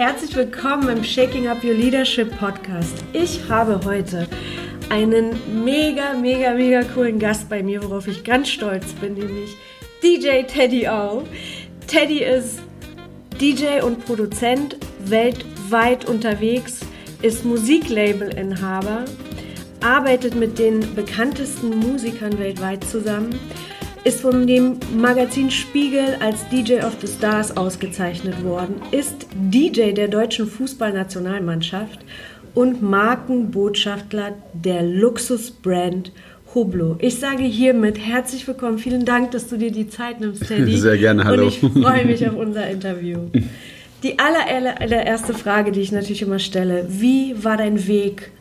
Herzlich willkommen im Shaking Up Your Leadership Podcast. Ich habe heute einen mega, mega, mega coolen Gast bei mir, worauf ich ganz stolz bin, nämlich DJ Teddy O. Teddy ist DJ und Produzent, weltweit unterwegs, ist Musiklabel-Inhaber, arbeitet mit den bekanntesten Musikern weltweit zusammen, ist von dem Magazin Spiegel als DJ of the Stars ausgezeichnet worden, ist DJ der deutschen Fußballnationalmannschaft und Markenbotschafter der Luxusbrand Hublo. Ich sage hiermit herzlich willkommen. Vielen Dank, dass du dir die Zeit nimmst, Teddy. Sehr gerne, hallo. Und ich freue mich auf unser Interview. Die allererste Frage, die ich natürlich immer stelle, wie war dein Weg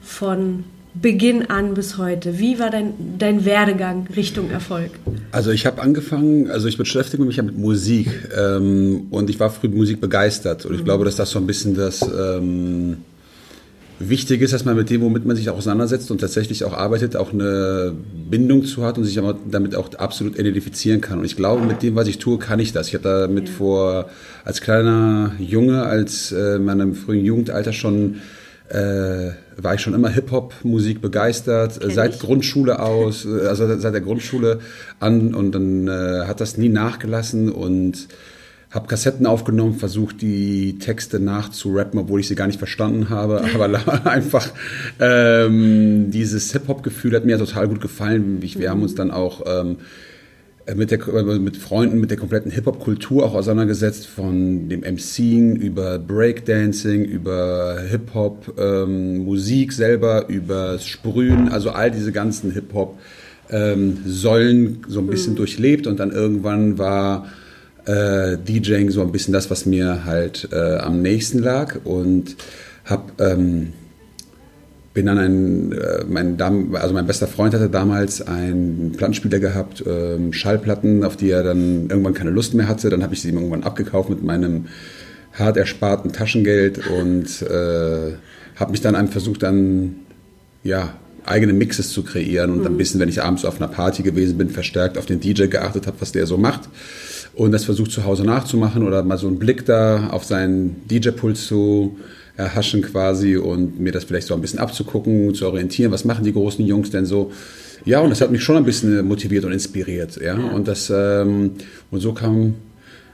von Beginn an bis heute? Wie war dein, dein Werdegang Richtung Erfolg? Also ich habe angefangen, also ich beschäftige mich ja mit Musik ähm, und ich war früh Musik begeistert und ich mhm. glaube, dass das so ein bisschen das ähm, Wichtig ist, dass man mit dem, womit man sich auch auseinandersetzt und tatsächlich auch arbeitet, auch eine Bindung zu hat und sich damit auch absolut identifizieren kann. Und ich glaube, mit dem, was ich tue, kann ich das. Ich habe damit ja. vor, als kleiner Junge, als äh, in meinem frühen Jugendalter schon äh, war ich schon immer Hip-Hop-Musik begeistert, Kenn seit ich. Grundschule aus, äh, also seit der Grundschule an und dann äh, hat das nie nachgelassen und habe Kassetten aufgenommen, versucht die Texte nachzurappen, obwohl ich sie gar nicht verstanden habe, aber einfach ähm, dieses Hip-Hop-Gefühl hat mir total gut gefallen. Wir haben uns dann auch ähm, mit, der, mit Freunden mit der kompletten Hip-Hop-Kultur auch auseinandergesetzt, von dem MCing über Breakdancing, über Hip-Hop, ähm, Musik selber, über Sprühen, also all diese ganzen Hip-Hop ähm, Säulen so ein bisschen mhm. durchlebt und dann irgendwann war äh, DJing so ein bisschen das, was mir halt äh, am nächsten lag und habe ähm, bin dann ein, äh, mein, Dam also mein bester Freund hatte damals einen Plattenspieler gehabt, ähm, Schallplatten, auf die er dann irgendwann keine Lust mehr hatte. Dann habe ich sie ihm irgendwann abgekauft mit meinem hart ersparten Taschengeld und äh, habe mich dann einfach versucht, dann ja eigene Mixes zu kreieren und mhm. ein bisschen, wenn ich abends auf einer Party gewesen bin, verstärkt auf den DJ geachtet habe, was der so macht und das versucht zu Hause nachzumachen oder mal so einen Blick da auf seinen DJ-Puls zu erhaschen quasi und mir das vielleicht so ein bisschen abzugucken, zu orientieren, was machen die großen Jungs denn so. Ja, und das hat mich schon ein bisschen motiviert und inspiriert, ja. Und das ähm, und so kam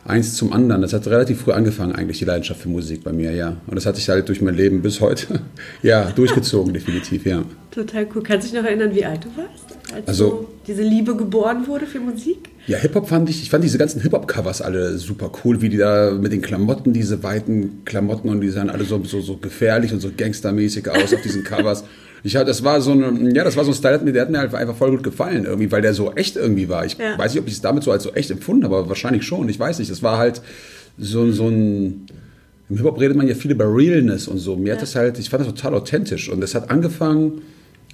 eins zum anderen. Das hat relativ früh angefangen, eigentlich die Leidenschaft für Musik bei mir, ja. Und das hat sich halt durch mein Leben bis heute, ja, durchgezogen, definitiv, ja. Total cool. Kannst du dich noch erinnern, wie alt du warst? Als also, diese Liebe geboren wurde für Musik? Ja, Hip-Hop fand ich, ich fand diese ganzen Hip-Hop-Covers alle super cool, wie die da mit den Klamotten, diese weiten Klamotten und die sahen alle so, so, so gefährlich und so gangstermäßig aus auf diesen Covers. Ich das war so ein, ja, das war so ein Style, der hat mir einfach voll gut gefallen irgendwie, weil der so echt irgendwie war. Ich ja. weiß nicht, ob ich es damit so als so echt empfunden habe, aber wahrscheinlich schon. Ich weiß nicht. Das war halt so, so ein, im Hip-Hop redet man ja viel über Realness und so. Mir ja. hat das halt, ich fand das total authentisch und das hat angefangen,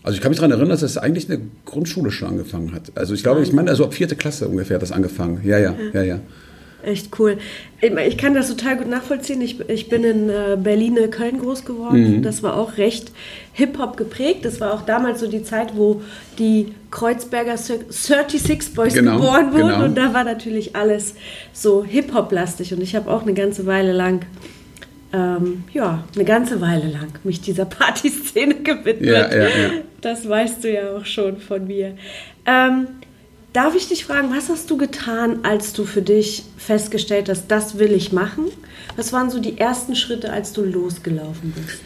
also ich kann mich daran erinnern, dass es eigentlich eine Grundschule schon angefangen hat. Also ich glaube, ich meine, also ab vierte Klasse ungefähr hat das angefangen. Ja, ja, ja, ja. Echt cool. Ich kann das total gut nachvollziehen. Ich, ich bin in äh, Berlin, Köln groß geworden. Mhm. Das war auch recht Hip-Hop geprägt. Das war auch damals so die Zeit, wo die Kreuzberger 36 Boys genau, geboren wurden. Genau. Und da war natürlich alles so Hip-Hop-lastig. Und ich habe auch eine ganze Weile lang ähm, ja, eine ganze Weile lang mich dieser Partyszene gewidmet. Ja, ja, ja. Das weißt du ja auch schon von mir. Ähm, darf ich dich fragen, was hast du getan, als du für dich festgestellt hast, das will ich machen? Was waren so die ersten Schritte, als du losgelaufen bist?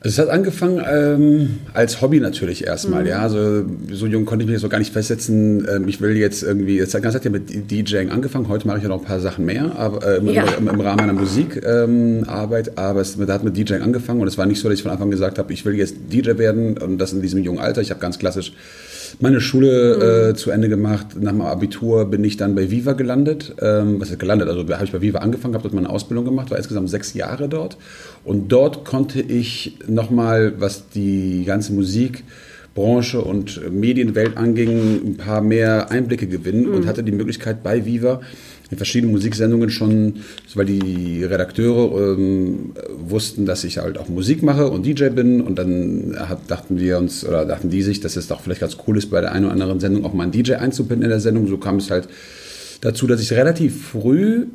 Also es hat angefangen ähm, als Hobby natürlich erstmal, mhm. ja. Also so jung konnte ich mich so gar nicht festsetzen. Ähm, ich will jetzt irgendwie, jetzt ganz hat ja mit DJing angefangen. Heute mache ich ja noch ein paar Sachen mehr, aber äh, im, ja. im, im, Rahmen meiner Musikarbeit. Ähm, aber es da hat mit DJing angefangen und es war nicht so, dass ich von Anfang gesagt habe, ich will jetzt DJ werden und das in diesem jungen Alter. Ich habe ganz klassisch meine Schule mhm. äh, zu Ende gemacht. Nach dem Abitur bin ich dann bei Viva gelandet. Ähm, was ist gelandet? Also habe ich bei Viva angefangen, habe dort meine Ausbildung gemacht, war insgesamt sechs Jahre dort. Und dort konnte ich nochmal, was die ganze Musikbranche und Medienwelt anging, ein paar mehr Einblicke gewinnen mhm. und hatte die Möglichkeit bei Viva in verschiedenen Musiksendungen schon, weil die Redakteure ähm, wussten, dass ich halt auch Musik mache und DJ bin und dann hat, dachten wir uns oder dachten die sich, dass es doch vielleicht ganz cool ist, bei der einen oder anderen Sendung auch mal einen DJ einzubinden in der Sendung. So kam es halt dazu, dass ich relativ früh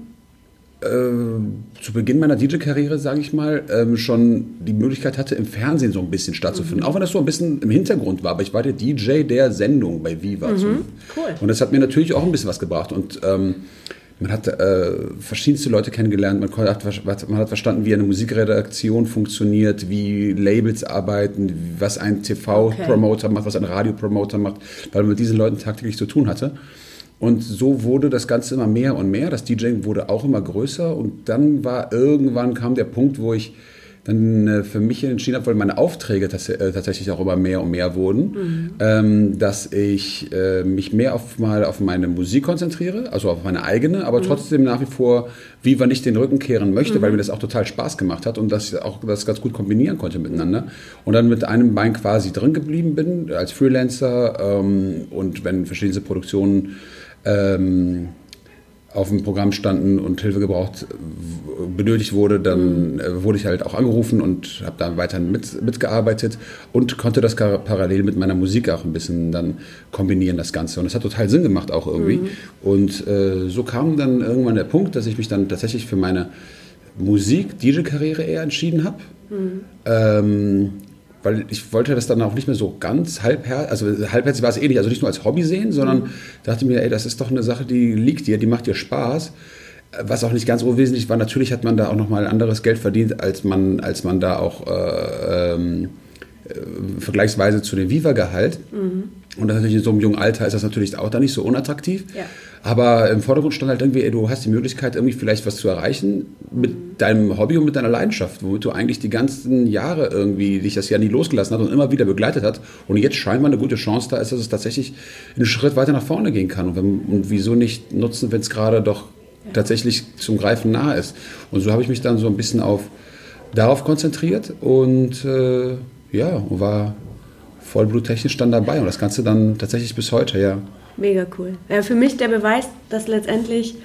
äh, zu Beginn meiner DJ-Karriere, sage ich mal, ähm, schon die Möglichkeit hatte, im Fernsehen so ein bisschen stattzufinden. Mhm. Auch wenn das so ein bisschen im Hintergrund war, aber ich war der DJ der Sendung bei Viva. Mhm. Cool. Und das hat mir natürlich auch ein bisschen was gebracht. Und ähm, man hat äh, verschiedenste Leute kennengelernt, man hat, man hat, verstanden, wie eine Musikredaktion funktioniert, wie Labels arbeiten, was ein TV-Promoter okay. macht, was ein Radiopromoter macht, weil man mit diesen Leuten tagtäglich zu tun hatte. Und so wurde das Ganze immer mehr und mehr. Das DJing wurde auch immer größer. Und dann war irgendwann kam der Punkt, wo ich dann äh, für mich entschieden habe, weil meine Aufträge äh, tatsächlich auch immer mehr und mehr wurden, mhm. ähm, dass ich äh, mich mehr auf mal auf meine Musik konzentriere, also auf meine eigene, aber mhm. trotzdem nach wie vor Viva nicht den Rücken kehren möchte, mhm. weil mir das auch total Spaß gemacht hat und dass ich auch das ganz gut kombinieren konnte miteinander. Und dann mit einem Bein quasi drin geblieben bin als Freelancer ähm, und wenn verschiedene Produktionen ähm, auf dem Programm standen und Hilfe gebraucht, benötigt wurde, dann mhm. wurde ich halt auch angerufen und habe da weiterhin mit, mitgearbeitet und konnte das parallel mit meiner Musik auch ein bisschen dann kombinieren, das Ganze. Und es hat total Sinn gemacht auch irgendwie. Mhm. Und äh, so kam dann irgendwann der Punkt, dass ich mich dann tatsächlich für meine Musik-DJ-Karriere eher entschieden habe. Mhm. Ähm, weil ich wollte das dann auch nicht mehr so ganz halbherzig, also halbherzig war es eh nicht, also nicht nur als Hobby sehen, sondern mhm. dachte mir, ey, das ist doch eine Sache, die liegt dir, die macht dir Spaß. Was auch nicht ganz unwesentlich war, natürlich hat man da auch nochmal anderes Geld verdient, als man, als man da auch äh, ähm, äh, vergleichsweise zu dem Viva-Gehalt. Mhm. Und natürlich in so einem jungen Alter ist das natürlich auch da nicht so unattraktiv. Ja. Aber im Vordergrund stand halt irgendwie, ey, du hast die Möglichkeit, irgendwie vielleicht was zu erreichen mit deinem Hobby und mit deiner Leidenschaft, womit du eigentlich die ganzen Jahre irgendwie dich das ja nie losgelassen hat und immer wieder begleitet hat. Und jetzt scheinbar eine gute Chance da ist, dass es tatsächlich einen Schritt weiter nach vorne gehen kann. Und, wenn, und wieso nicht nutzen, wenn es gerade doch tatsächlich zum Greifen nahe ist. Und so habe ich mich dann so ein bisschen auf darauf konzentriert und äh, ja, war vollbluttechnisch dann dabei und das Ganze dann tatsächlich bis heute, ja. Mega cool. Ja, für mich der Beweis, dass letztendlich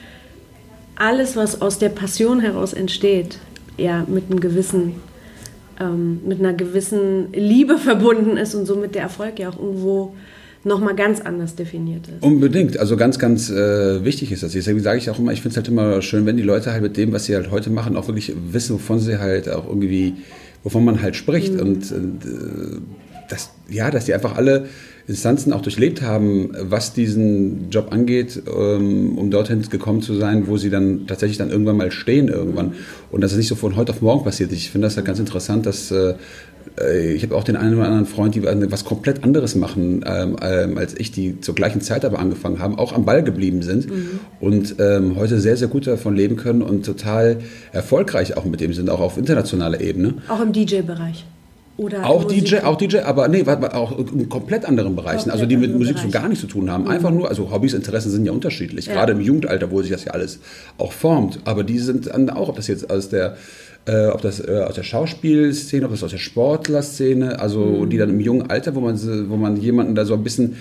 alles, was aus der Passion heraus entsteht, ja, mit einem gewissen, ähm, mit einer gewissen Liebe verbunden ist und somit der Erfolg ja auch irgendwo nochmal ganz anders definiert ist. Unbedingt, also ganz, ganz äh, wichtig ist das. Deswegen sage ich auch immer, ich finde es halt immer schön, wenn die Leute halt mit dem, was sie halt heute machen, auch wirklich wissen, wovon sie halt auch irgendwie, wovon man halt spricht. Mhm. Und, und äh, das, ja, dass die einfach alle Instanzen auch durchlebt haben, was diesen Job angeht, ähm, um dorthin gekommen zu sein, wo sie dann tatsächlich dann irgendwann mal stehen irgendwann. Und das ist nicht so von heute auf morgen passiert. Ich finde das halt ganz interessant, dass äh, ich habe auch den einen oder anderen Freund, die was komplett anderes machen ähm, ähm, als ich, die zur gleichen Zeit aber angefangen haben, auch am Ball geblieben sind mhm. und ähm, heute sehr, sehr gut davon leben können und total erfolgreich auch mit dem sind, auch auf internationaler Ebene. Auch im DJ-Bereich. Oder auch DJ, auch DJ, aber nee, auch in komplett anderen Bereichen, also die mit Musik Bereich. so gar nichts zu tun haben. Mhm. Einfach nur, also Hobbys, Interessen sind ja unterschiedlich, ja. gerade im Jugendalter, wo sich das ja alles auch formt. Aber die sind dann auch, ob das jetzt aus der äh, ob das äh, aus der Schauspielszene, ob das aus der Sportlerszene, also mhm. die dann im jungen Alter, wo man, wo man jemanden da so ein bisschen,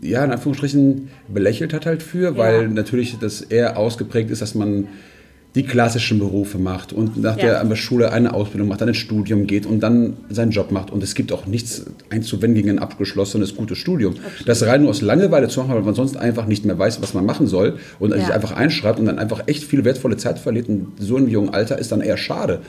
ja, in Anführungsstrichen belächelt hat halt für, ja. weil natürlich das eher ausgeprägt ist, dass man die klassischen Berufe macht und nach ja. der, Schule eine Ausbildung macht, dann ein Studium geht und dann seinen Job macht. Und es gibt auch nichts einzuwenden gegen ein abgeschlossenes, gutes Studium. Absolut. Das rein nur aus Langeweile zu machen, weil man sonst einfach nicht mehr weiß, was man machen soll und ja. sich einfach einschreibt und dann einfach echt viel wertvolle Zeit verliert und so im jungen Alter ist dann eher schade.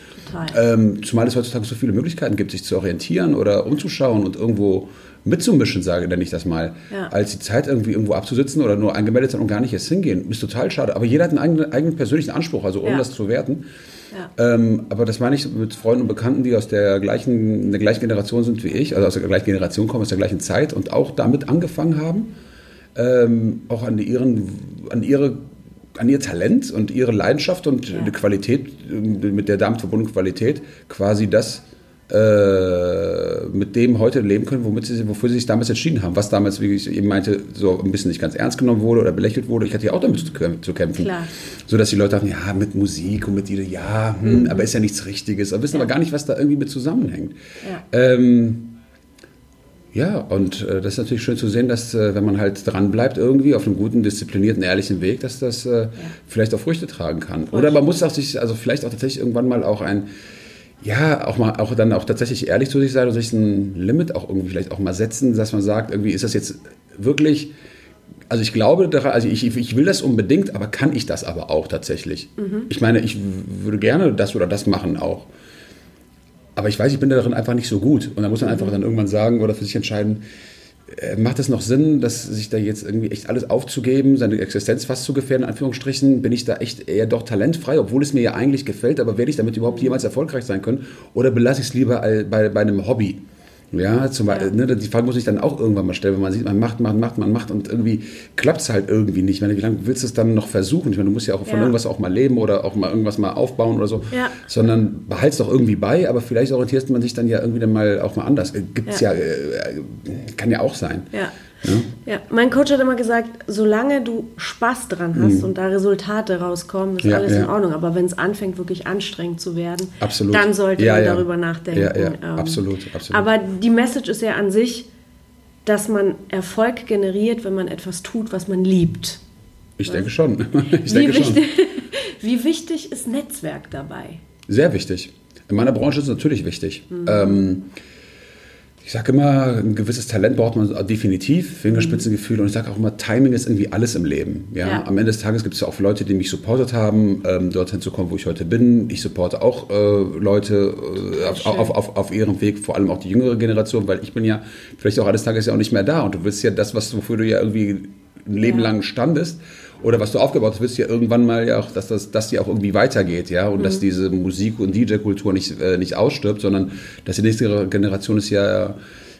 Ähm, zumal es heutzutage so viele Möglichkeiten gibt, sich zu orientieren oder umzuschauen und irgendwo mitzumischen, sage nenne ich das mal, ja. als die Zeit irgendwie irgendwo abzusitzen oder nur angemeldet sein und gar nicht erst hingehen. Ist total schade. Aber jeder hat einen eigenen, eigenen persönlichen Anspruch, also ohne ja. das zu werten. Ja. Ähm, aber das meine ich mit Freunden und Bekannten, die aus der gleichen, der gleichen Generation sind wie ich, also aus der gleichen Generation kommen, aus der gleichen Zeit und auch damit angefangen haben, ähm, auch an, ihren, an ihre an ihr Talent und ihre Leidenschaft und ja. die Qualität, mit der damit verbundene Qualität, quasi das äh, mit dem heute leben können, womit sie, wofür sie sich damals entschieden haben. Was damals, wie ich eben meinte, so ein bisschen nicht ganz ernst genommen wurde oder belächelt wurde. Ich hatte ja auch damit zu, kämpfen. Klar. So dass die Leute dachten, ja, mit Musik und mit ihr, ja, hm, mhm. aber ist ja nichts Richtiges. Aber wissen ja. aber gar nicht, was da irgendwie mit zusammenhängt. Ja. Ähm, ja, und äh, das ist natürlich schön zu sehen, dass äh, wenn man halt dran bleibt irgendwie auf einem guten, disziplinierten, ehrlichen Weg, dass das äh, ja. vielleicht auch Früchte tragen kann. Oder man muss auch sich, also vielleicht auch tatsächlich irgendwann mal auch ein ja, auch mal, auch dann auch tatsächlich ehrlich zu sich sein und sich ein Limit auch irgendwie vielleicht auch mal setzen, dass man sagt, irgendwie ist das jetzt wirklich also ich glaube, also ich, ich will das unbedingt, aber kann ich das aber auch tatsächlich? Mhm. Ich meine, ich würde gerne das oder das machen auch. Aber ich weiß, ich bin darin einfach nicht so gut. Und da muss man einfach dann irgendwann sagen oder für sich entscheiden, macht es noch Sinn, dass sich da jetzt irgendwie echt alles aufzugeben, seine Existenz fast zu gefährden, in Anführungsstrichen? Bin ich da echt eher doch talentfrei, obwohl es mir ja eigentlich gefällt, aber werde ich damit überhaupt jemals erfolgreich sein können? Oder belasse ich es lieber bei, bei einem Hobby? Ja, zum Beispiel, ja. Ne, die Frage muss ich dann auch irgendwann mal stellen, wenn man sieht, man macht, macht, macht, man macht und irgendwie klappt es halt irgendwie nicht. Ich meine, wie lange willst du es dann noch versuchen? Ich meine, du musst ja auch von ja. irgendwas auch mal leben oder auch mal irgendwas mal aufbauen oder so. Ja. Sondern behalt's doch irgendwie bei, aber vielleicht orientiert man sich dann ja irgendwie dann mal auch mal anders. Äh, gibt's ja, ja äh, kann ja auch sein. Ja. Ja? ja, mein Coach hat immer gesagt, solange du Spaß dran hast mhm. und da Resultate rauskommen, ist ja, alles ja. in Ordnung. Aber wenn es anfängt, wirklich anstrengend zu werden, absolut. dann sollte man darüber nachdenken. Ja, ja, ähm, absolut, absolut. Aber die Message ist ja an sich, dass man Erfolg generiert, wenn man etwas tut, was man liebt. Ich denke schon. Ich denke wie, wichtig, schon. wie wichtig ist Netzwerk dabei? Sehr wichtig. In meiner Branche ist es natürlich wichtig. Mhm. Ähm, ich sage immer, ein gewisses Talent braucht man definitiv, Fingerspitzengefühl und ich sage auch immer, Timing ist irgendwie alles im Leben. Ja? ja. Am Ende des Tages gibt es ja auch Leute, die mich supportet haben, ähm, dorthin zu kommen, wo ich heute bin. Ich supporte auch äh, Leute äh, auf, auf, auf, auf, ihrem Weg, vor allem auch die jüngere Generation, weil ich bin ja vielleicht auch eines Tages ja auch nicht mehr da und du willst ja das, was wofür du ja irgendwie ein Leben ja. lang standest oder was du aufgebaut hast, willst du ja irgendwann mal ja auch, dass das, dass die auch irgendwie weitergeht, ja, und mhm. dass diese Musik- und DJ-Kultur nicht, äh, nicht ausstirbt, sondern dass die nächste Generation es ja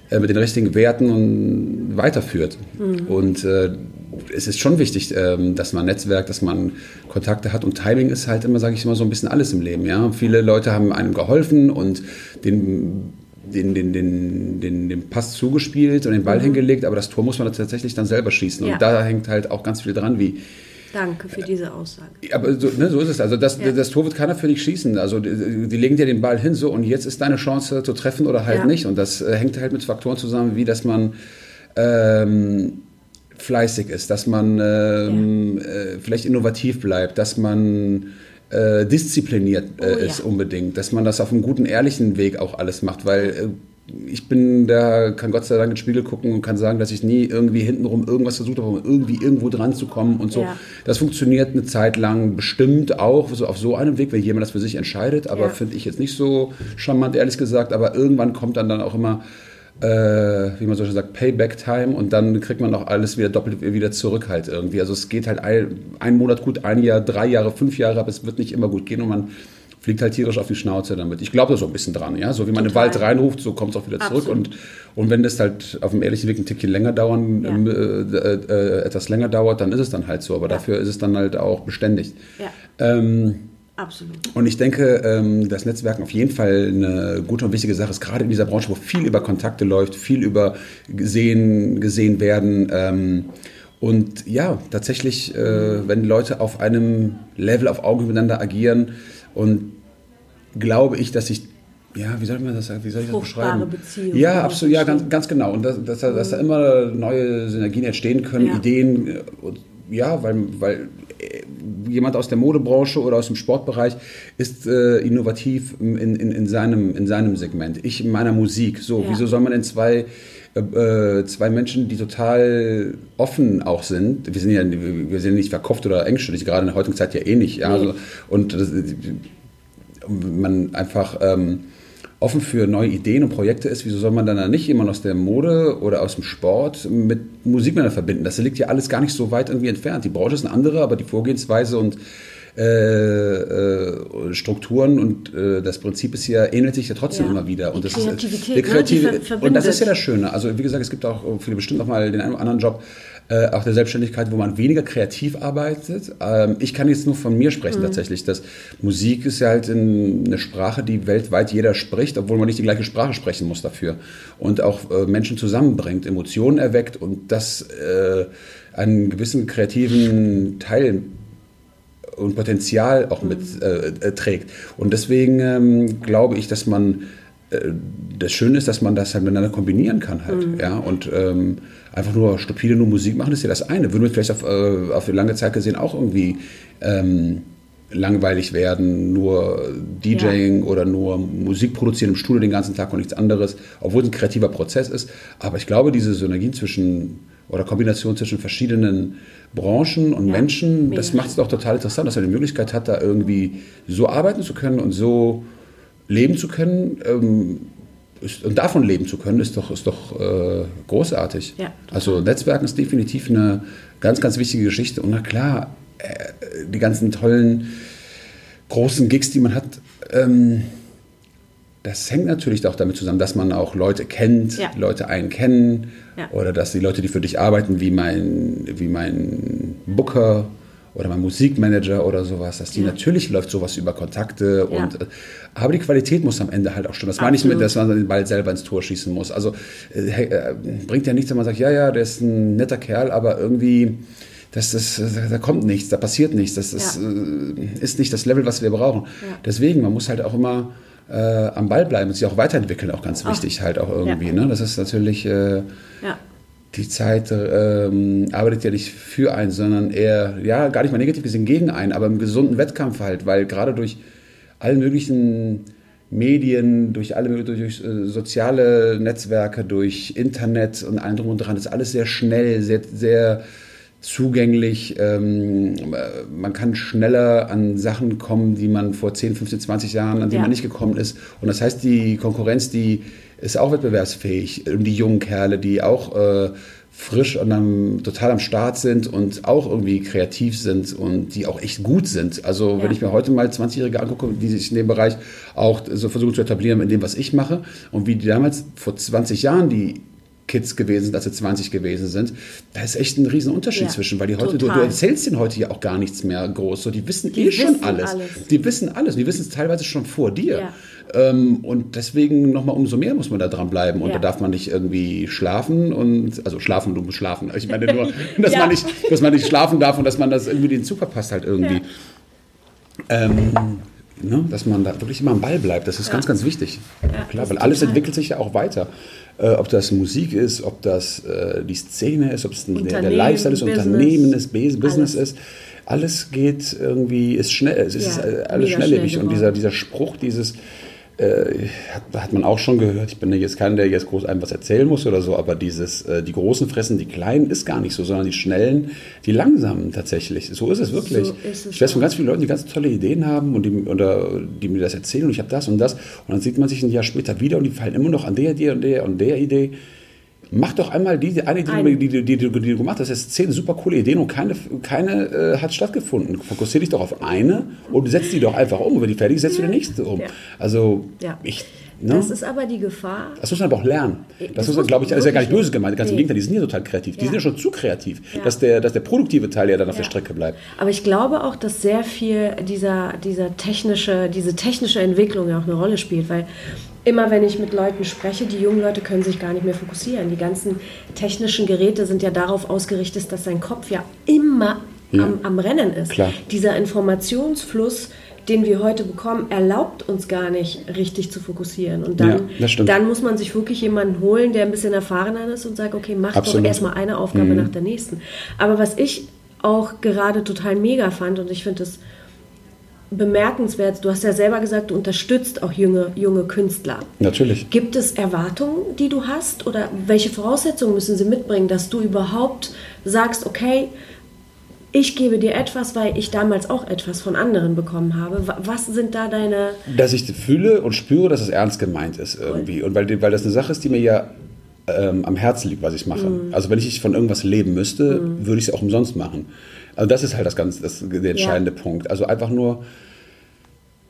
äh, mit den richtigen Werten und weiterführt. Mhm. Und äh, es ist schon wichtig, ähm, dass man Netzwerk, dass man Kontakte hat und Timing ist halt immer, sage ich immer, so ein bisschen alles im Leben, ja. Viele Leute haben einem geholfen und den den, den, den, den, den Pass zugespielt und den Ball mhm. hingelegt, aber das Tor muss man tatsächlich dann selber schießen. Ja. Und da hängt halt auch ganz viel dran, wie. Danke für diese Aussage. Aber so, ne, so ist es. Also das, ja. das Tor wird keiner für dich schießen. Also die, die, legen dir den Ball hin so und jetzt ist deine Chance zu treffen oder halt ja. nicht. Und das äh, hängt halt mit Faktoren zusammen, wie dass man ähm, fleißig ist, dass man ähm, äh, vielleicht innovativ bleibt, dass man äh, diszipliniert äh, oh, ist ja. unbedingt, dass man das auf einem guten, ehrlichen Weg auch alles macht, weil äh, ich bin da, kann Gott sei Dank in den Spiegel gucken und kann sagen, dass ich nie irgendwie hintenrum irgendwas versucht habe, um irgendwie irgendwo dran zu kommen und so. Ja. Das funktioniert eine Zeit lang bestimmt auch so auf so einem Weg, wenn jemand das für sich entscheidet, aber ja. finde ich jetzt nicht so charmant, ehrlich gesagt, aber irgendwann kommt dann dann auch immer äh, wie man so schön sagt, Payback-Time und dann kriegt man auch alles wieder doppelt wieder zurück halt irgendwie. Also es geht halt ein, ein Monat gut, ein Jahr, drei Jahre, fünf Jahre, aber es wird nicht immer gut gehen und man fliegt halt tierisch auf die Schnauze damit. Ich glaube da so ein bisschen dran, ja. So wie man Total. den Wald reinruft, so kommt es auch wieder zurück. Und, und wenn das halt auf dem ehrlichen Weg ein Tickchen länger dauern, ja. Ähm, äh, äh, etwas länger dauert, dann ist es dann halt so. Aber ja. dafür ist es dann halt auch beständig. Ja. Ähm, Absolut. Und ich denke, ähm, dass Netzwerken auf jeden Fall eine gute und wichtige Sache ist, gerade in dieser Branche, wo viel über Kontakte läuft, viel über gesehen, gesehen werden. Ähm, und ja, tatsächlich, äh, wenn Leute auf einem Level auf Augen miteinander agieren und glaube ich, dass sich ja, wie soll man das sagen? Wie soll ich das beschreiben? Beziehung, ja, absolut, ja, ganz, ganz genau. Und dass, dass, dass da immer neue Synergien entstehen können, ja. Ideen, äh, ja, weil, weil jemand aus der Modebranche oder aus dem Sportbereich ist äh, innovativ in, in, in, seinem, in seinem Segment. Ich in meiner Musik. So, ja. wieso soll man denn zwei äh, zwei Menschen, die total offen auch sind. Wir sind ja wir sind nicht verkauft oder engstirnig, gerade in der heutigen Zeit ja eh nicht. Ja, nee. also, und das, man einfach ähm, offen für neue Ideen und Projekte ist, wieso soll man dann nicht jemand aus der Mode oder aus dem Sport mit Musik miteinander verbinden? Das liegt ja alles gar nicht so weit irgendwie entfernt. Die Branche ist eine andere, aber die Vorgehensweise und äh, äh, Strukturen und äh, das Prinzip ist ja, ähnelt sich ja trotzdem ja. immer wieder. Und die das Kreativität, ist, Kreative, ne, und das ist ja das Schöne. Also wie gesagt, es gibt auch viele bestimmt noch mal den einen oder anderen Job, äh, auch der Selbstständigkeit, wo man weniger kreativ arbeitet. Ähm, ich kann jetzt nur von mir sprechen mhm. tatsächlich. Das Musik ist ja halt in, eine Sprache, die weltweit jeder spricht, obwohl man nicht die gleiche Sprache sprechen muss dafür. Und auch äh, Menschen zusammenbringt, Emotionen erweckt und das äh, einen gewissen kreativen Teil und Potenzial auch mit mhm. äh, äh, trägt. Und deswegen ähm, glaube ich, dass man das Schöne ist, dass man das halt miteinander kombinieren kann halt. Mhm. Ja? Und ähm, einfach nur stupide nur Musik machen, ist ja das eine. Würden wir vielleicht auf, äh, auf lange Zeit gesehen auch irgendwie ähm, langweilig werden, nur DJing ja. oder nur Musik produzieren im Studio den ganzen Tag und nichts anderes, obwohl es ein kreativer Prozess ist. Aber ich glaube, diese Synergien zwischen oder Kombination zwischen verschiedenen Branchen und Ja, Menschen. Das macht es doch total interessant, dass er die Möglichkeit hat, da irgendwie so arbeiten zu können und so leben zu können. Ähm, ist, und davon leben zu können, ist doch, ist doch äh, großartig. Ja, also Netzwerken ist definitiv eine ganz, ganz wichtige Geschichte. Und na klar, äh, die ganzen tollen großen Gigs, die man hat, ähm, das hängt natürlich auch damit zusammen, dass man auch Leute kennt, Ja. Leute einen kennen Ja. oder dass die Leute, die für dich arbeiten, wie mein, wie mein Booker oder mein Musikmanager oder sowas, dass die Ja. natürlich läuft sowas über Kontakte Ja. und äh, aber die Qualität muss am Ende halt auch stimmen. Das meine ich mit, Absolut. dass man den Ball selber ins Tor schießen muss. Also äh, äh, bringt ja nichts, wenn man sagt, ja, ja, der ist ein netter Kerl, aber irgendwie das, das, da kommt nichts, da passiert nichts, das ist, Ja. äh, ist nicht das Level, was wir brauchen. Deswegen, man muss halt auch immer äh, am Ball bleiben und sich auch weiterentwickeln, auch ganz wichtig halt auch irgendwie. Ne? Das ist natürlich, äh. Die Zeit ähm, arbeitet ja nicht für einen, sondern eher, ja, gar nicht mal negativ gesehen gegen einen, aber im gesunden Wettkampf halt, weil gerade durch alle möglichen Medien, durch alle durch, durch äh, soziale Netzwerke, durch Internet und allem drum und dran, ist alles sehr schnell, sehr, sehr zugänglich. Ähm, äh, man kann schneller an Sachen kommen, die man vor 10, 15, 20 Jahren, an die Ja. man nicht gekommen ist. Und das heißt, die Konkurrenz, die ist auch wettbewerbsfähig. Und die jungen Kerle, die auch äh, frisch und am, total am Start sind und auch irgendwie kreativ sind und die auch echt gut sind. Also Ja. wenn ich mir heute mal 20-Jährige angucke, die sich in dem Bereich auch so versuchen zu etablieren in dem, was ich mache und wie die damals vor 20 Jahren die Kids gewesen sind, als sie 20 gewesen sind, da ist echt ein riesen Unterschied Ja, zwischen, weil die heute, du, du erzählst denen heute ja auch gar nichts mehr groß, so die wissen Die eh schon wissen alles. alles. Die wissen alles, die wissen es teilweise schon vor dir. Ja. Ähm, und deswegen nochmal umso mehr muss man da dran bleiben. Und Ja. da darf man nicht irgendwie schlafen und, also schlafen, du musst schlafen. Ich meine nur, dass, man nicht, dass man nicht schlafen darf und dass man das irgendwie den Zug verpasst halt irgendwie. Ähm, ne, dass man da wirklich immer am Ball bleibt, das ist Ja. ganz, ganz wichtig. Ja, Klar, weil alles entwickelt sich ja auch weiter. Äh, ob das Musik ist, ob das äh, die Szene ist, ob es der, der Lifestyle ist, Business, Unternehmen ist, Business alles. ist. Alles geht irgendwie, ist schnell, es ist Ja, äh, alles schnelllebig. schnell und dieser, dieser Spruch, dieses, äh, hat, hat man auch schon gehört. Ich bin jetzt keiner, der jetzt groß einem was erzählen muss oder so, aber dieses, äh, die Großen fressen die Kleinen ist gar nicht so, sondern die Schnellen, die Langsamen tatsächlich. So ist es wirklich. So ist es ich weiß von ganz vielen Leuten, die ganz tolle Ideen haben und die, oder die mir das erzählen und ich habe das und das. Und dann sieht man sich ein Jahr später wieder und die fallen immer noch an der, der und der und der Idee. Mach doch einmal die eine, die, die, die, die, du gemacht hast. Das ist zehn super coole Ideen und keine, keine äh, hat stattgefunden. Fokussiere dich doch auf eine und setz die doch einfach um. Und wenn die fertig ist, setzt du die nächste um. Also, ich. Ne? Das ist aber die Gefahr. Das muss man aber auch lernen. Das Das, muss glaube ich, ist ja gar nicht böse gemeint. Ganz im Nee. Gegenteil, die sind ja total kreativ. Die Ja. sind ja schon zu kreativ, Ja. dass, der, dass der produktive Teil ja dann auf Ja. der Strecke bleibt. Aber ich glaube auch, dass sehr viel dieser, dieser technische, diese technische Entwicklung ja auch eine Rolle spielt, weil immer wenn ich mit Leuten spreche, die jungen Leute können sich gar nicht mehr fokussieren. Die ganzen technischen Geräte sind ja darauf ausgerichtet, dass sein Kopf ja immer Ja. am, am Rennen ist. Klar. Dieser Informationsfluss, den wir heute bekommen, erlaubt uns gar nicht richtig zu fokussieren. Und dann, Ja, dann muss man sich wirklich jemanden holen, der ein bisschen erfahrener ist und sagt, okay, mach Absolut. doch erstmal eine Aufgabe nach der nächsten. Aber was ich auch gerade total mega fand und ich finde es bemerkenswert, du hast ja selber gesagt, du unterstützt auch junge, junge Künstler. Natürlich. Gibt es Erwartungen, die du hast oder welche Voraussetzungen müssen sie mitbringen, dass du überhaupt sagst, okay, ich gebe dir etwas, weil ich damals auch etwas von anderen bekommen habe. Wa- Was sind da deine... Dass ich fühle und spüre, dass es ernst gemeint ist irgendwie. Und weil, weil das eine Sache ist, die mir ja ähm, am Herzen liegt, was ich mache. Mhm. Also wenn ich von irgendwas leben müsste, würde ich es auch umsonst machen. Also das ist halt das ganz, das, der entscheidende Punkt. Also einfach nur,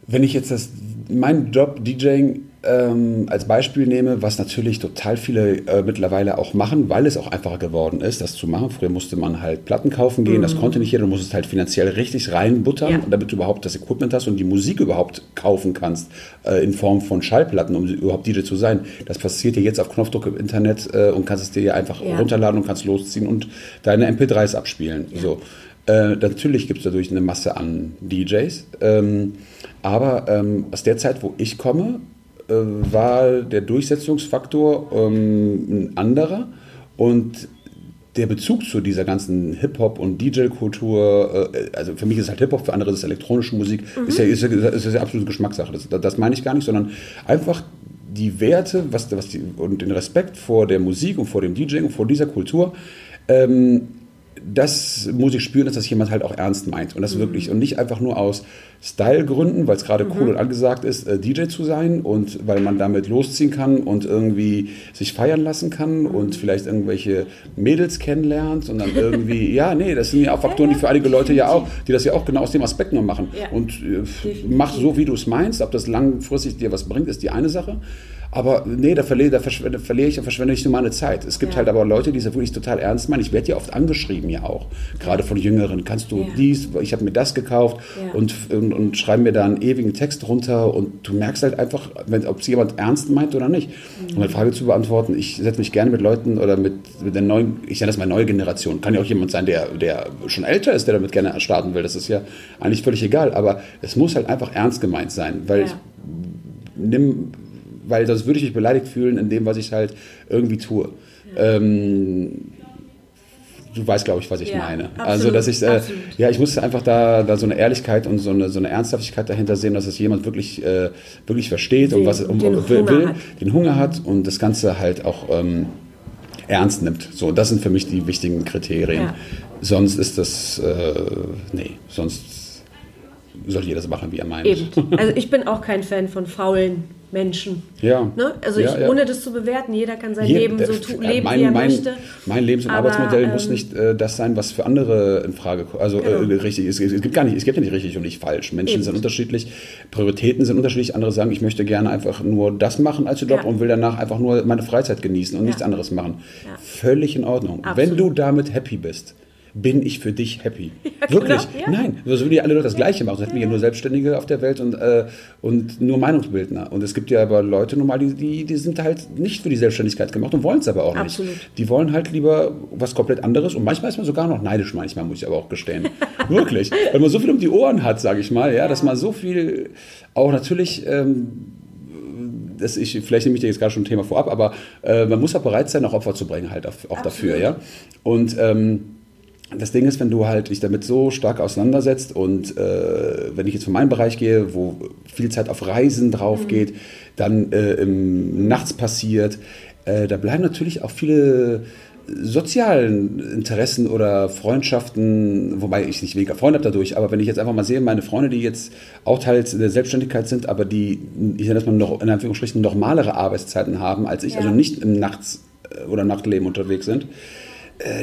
wenn ich jetzt das, meinen Job DJing ähm, als Beispiel nehme, was natürlich total viele äh, mittlerweile auch machen, weil es auch einfacher geworden ist, das zu machen. Früher musste man halt Platten kaufen gehen, das konnte nicht jeder, du musstest halt finanziell richtig reinbuttern, Ja. damit du überhaupt das Equipment hast und die Musik überhaupt kaufen kannst äh, in Form von Schallplatten, um überhaupt DJ zu sein. Das passiert dir jetzt auf Knopfdruck im Internet äh, und kannst es dir ja einfach Ja. runterladen und kannst losziehen und deine MP3s abspielen. So. Äh, natürlich gibt es dadurch eine Masse an DJs, ähm, aber ähm, aus der Zeit, wo ich komme, äh, war der Durchsetzungsfaktor ähm, ein anderer. Und der Bezug zu dieser ganzen Hip-Hop- und DJ-Kultur, äh, also für mich ist es halt Hip-Hop, für andere ist es elektronische Musik, ist, ja, ist, ja, ist ja absolute Geschmackssache. Das, das meine ich gar nicht, sondern einfach die Werte was, was die, und den Respekt vor der Musik und vor dem DJing und vor dieser Kultur ähm, das muss ich spüren, dass das jemand halt auch ernst meint. Und das wirklich, und nicht einfach nur aus Style-Gründen, weil es gerade cool und angesagt ist, äh, DJ zu sein und weil man damit losziehen kann und irgendwie sich feiern lassen kann und vielleicht irgendwelche Mädels kennenlernt und dann irgendwie, ja, nee, das sind ja auch Faktoren, die für einige Leute ja auch, die das ja auch genau aus dem Aspekt nur machen. Ja. Und äh, mach so, wie du es meinst, ob das langfristig dir was bringt, ist die eine Sache. Aber nee, da verliere, da verschwende, verliere ich und verschwende ich nur meine Zeit. Es gibt Ja. halt aber Leute, die es wirklich total ernst meinen. Ich werde ja oft angeschrieben ja auch, gerade von Jüngeren. Kannst du Ja. dies, ich habe mir das gekauft Ja. und, und, und schreiben mir da einen ewigen Text runter und du merkst halt einfach, ob es jemand ernst meint oder nicht. Mhm. Um eine Frage zu beantworten, ich setze mich gerne mit Leuten oder mit, mit der neuen, ich nenne das mal neue Generation. Kann ja auch jemand sein, der, der schon älter ist, der damit gerne starten will. Das ist ja eigentlich völlig egal. Aber es muss halt einfach ernst gemeint sein, weil ich nimm, weil sonst würde ich mich beleidigt fühlen in dem, was ich halt irgendwie tue. Ähm, du weißt, glaube ich, was ich Ja, meine. absolut, also, dass ich, äh, ja, ich muss einfach da, da so eine Ehrlichkeit und so eine, so eine Ernsthaftigkeit dahinter sehen, dass es jemand wirklich, äh, wirklich versteht und Will, was um, den um, will, will den Hunger hat und das Ganze halt auch ähm, ernst nimmt. So, das sind für mich die wichtigen Kriterien. Ja. Sonst ist das, äh, nee, sonst soll jeder das machen, wie er meint. Eben. Also ich bin auch kein Fan von faulen Menschen. Ja. Ne? Also Ja, ich, ja. ohne das zu bewerten, jeder kann sein Leben so tu, äh, leben, mein, wie er mein, möchte. Mein Lebens- und Aber, Arbeitsmodell muss ähm, nicht äh, das sein, was für andere in Frage kommt. Also äh, Genau. richtig, es, es gibt gar nicht, es gibt ja nicht richtig und nicht falsch. Menschen Eben. sind unterschiedlich, Prioritäten sind unterschiedlich. Andere sagen, ich möchte gerne einfach nur das machen als Job Ja. und will danach einfach nur meine Freizeit genießen und nichts anderes machen. Völlig in Ordnung. Absolut. Wenn du damit happy bist, bin ich für dich happy. genau, Wirklich? ja. Nein, so würden ja alle Leute das Gleiche machen. Es hätten wir ja nur Selbstständige auf der Welt und, äh, und nur Meinungsbildner. Und es gibt ja aber Leute normal, die, die, die sind halt nicht für die Selbstständigkeit gemacht und wollen es aber auch nicht. Absolut. Die wollen halt lieber was komplett anderes und manchmal ist man sogar noch neidisch, manchmal muss ich aber auch gestehen. Wirklich. Weil man so viel um die Ohren hat, sage ich mal, ja, dass man so viel auch natürlich. Ähm, das ich, vielleicht nehme ich dir jetzt gerade schon ein Thema vorab, aber äh, man muss auch bereit sein, auch Opfer zu bringen, halt auf, auch dafür, ja. Und ähm, das Ding ist, wenn du halt dich damit so stark auseinandersetzt und äh, wenn ich jetzt von meinem Bereich gehe, wo viel Zeit auf Reisen drauf geht, dann äh, im, nachts passiert, äh, da bleiben natürlich auch viele sozialen Interessen oder Freundschaften, wobei ich nicht weniger Freunde habe dadurch, aber wenn ich jetzt einfach mal sehe, meine Freunde, die jetzt auch Teil der Selbstständigkeit sind, aber die, ich nenne das mal noch, in Anführungsstrichen, normalere Arbeitszeiten haben als ich, Ja. also nicht im Nachts- oder Nachtleben unterwegs sind, äh,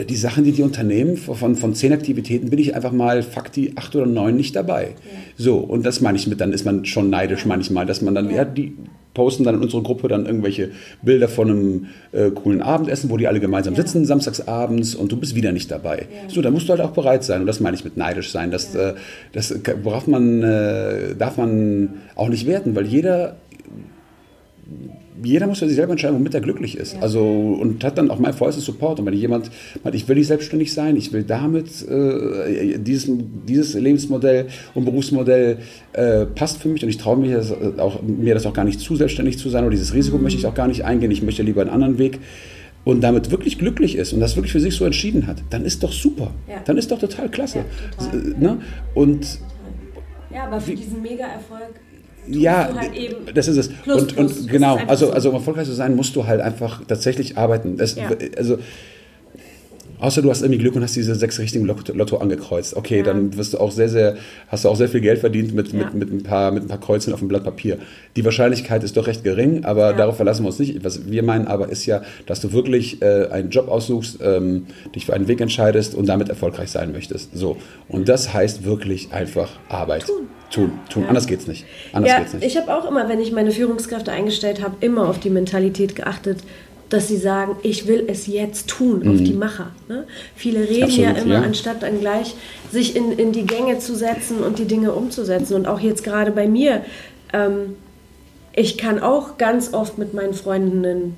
die Sachen, die die Unternehmen von, von zehn Aktivitäten bin ich einfach mal Fakti acht oder neun nicht dabei. So, und das meine ich mit, dann ist man schon neidisch manchmal, dass man dann, ja, die posten dann in unsere Gruppe dann irgendwelche Bilder von einem äh, coolen Abendessen, wo die alle gemeinsam sitzen, samstags abends und du bist wieder nicht dabei. So, da musst du halt auch bereit sein und das meine ich mit neidisch sein. Das, äh, das worauf man, äh, darf man auch nicht werten, weil jeder jeder muss für sich selber entscheiden, womit er glücklich ist. Also und hat dann auch mein vollstes Support. Und wenn jemand meint, ich will nicht selbstständig sein, ich will damit äh, dieses, dieses Lebensmodell und Berufsmodell äh, passt für mich und ich traue mir das auch, mir das auch gar nicht zu, selbstständig zu sein oder dieses Risiko möchte ich auch gar nicht eingehen. Ich möchte lieber einen anderen Weg und damit wirklich glücklich ist und das wirklich für sich so entschieden hat, dann ist doch super. Ja. Dann ist doch total klasse. Ja, total. Ne? Und Ja, aber für diesen Mega-Erfolg ja, halt das ist es. plus, und, plus. Und genau, also, so. also um erfolgreich zu sein, musst du halt einfach tatsächlich arbeiten. Das, Ja. Also, außer du hast irgendwie Glück und hast diese sechs richtigen Lotto, angekreuzt. Okay, Ja. dann wirst du auch sehr, sehr, hast du auch sehr viel Geld verdient mit, Ja. mit, mit, ein paar, mit ein paar Kreuzen auf dem Blatt Papier. Die Wahrscheinlichkeit ist doch recht gering, aber Ja. darauf verlassen wir uns nicht. Was wir meinen aber ist ja, dass du wirklich äh, einen Job aussuchst, ähm, dich für einen Weg entscheidest und damit erfolgreich sein möchtest. So. Und das heißt wirklich einfach Arbeit. Tun. Tun, tun. Anders geht's nicht. Anders ja, geht's nicht. ich habe auch immer, wenn ich meine Führungskräfte eingestellt habe, immer auf die Mentalität geachtet, dass sie sagen, ich will es jetzt tun, auf die Macher. Ne? Viele reden ja Mhm. Absolut, immer, ja. anstatt dann gleich sich in, in die Gänge zu setzen und die Dinge umzusetzen. Und auch jetzt gerade bei mir, ähm, ich kann auch ganz oft mit meinen Freundinnen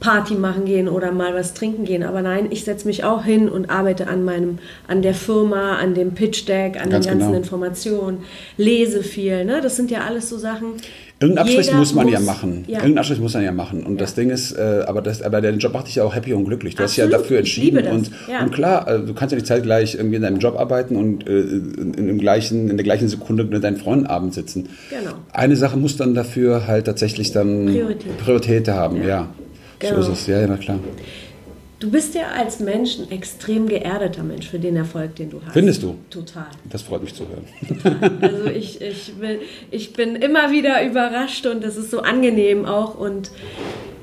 Party machen gehen oder mal was trinken gehen. Aber nein, ich setze mich auch hin und arbeite an meinem, an der Firma, an dem Pitch Deck, an Ganz den ganzen genau. Informationen, lese viel. Ne? Das sind ja alles so Sachen. Irgendeinen Abstrich Jeder muss man ja muss- machen. ja. Irgendeinen Abstrich muss man ja machen. Und Ja. das Ding ist, äh, aber, das, aber der Job macht dich ja auch happy und glücklich. Du hast dich ja Absolut. dafür entschieden. Und, Ja. und klar, äh, du kannst ja nicht zeitgleich irgendwie in deinem Job arbeiten und äh, in, in, gleichen, in der gleichen Sekunde mit deinen Freunden abends sitzen. Genau. Eine Sache muss dann dafür halt tatsächlich dann Priorität. Priorität haben. Ja, Genau. so ist es. Ja, ja, na klar. Du bist ja als Mensch ein extrem geerdeter Mensch für den Erfolg, den du hast. Findest du? Total. Das freut mich zu hören. Also ich, ich, bin, ich bin immer wieder überrascht und das ist so angenehm auch. Und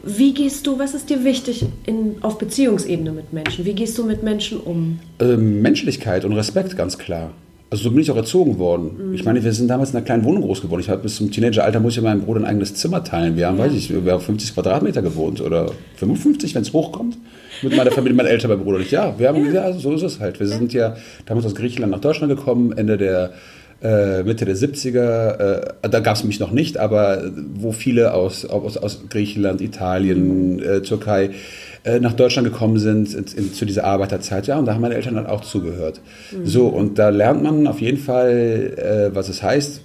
wie gehst du, was ist dir wichtig in, auf Beziehungsebene mit Menschen? Wie gehst du mit Menschen um? Ähm, Menschlichkeit und Respekt, ganz klar. Also so bin ich auch erzogen worden. Mhm. Ich meine, wir sind damals in einer kleinen Wohnung groß geworden. Ich habe bis zum Teenageralter muss ich meinem Bruder ein eigenes Zimmer teilen. Wir haben, ja. weiß ich, wir haben 50 Quadratmeter gewohnt oder 55, wenn es hochkommt. Mit meiner Familie, meinem Eltern, meinem Bruder. Und ich, ja, wir haben, ja. ja, so ist es halt. Wir sind ja damals aus Griechenland nach Deutschland gekommen, Ende der äh, Mitte der 70er, äh, da gab es mich noch nicht, aber wo viele aus, aus, aus Griechenland, Italien, äh, Türkei äh, nach Deutschland gekommen sind in, in, zu dieser Arbeiterzeit, ja, und da haben meine Eltern dann auch zugehört. Mhm. So, und da lernt man auf jeden Fall, äh, was es heißt,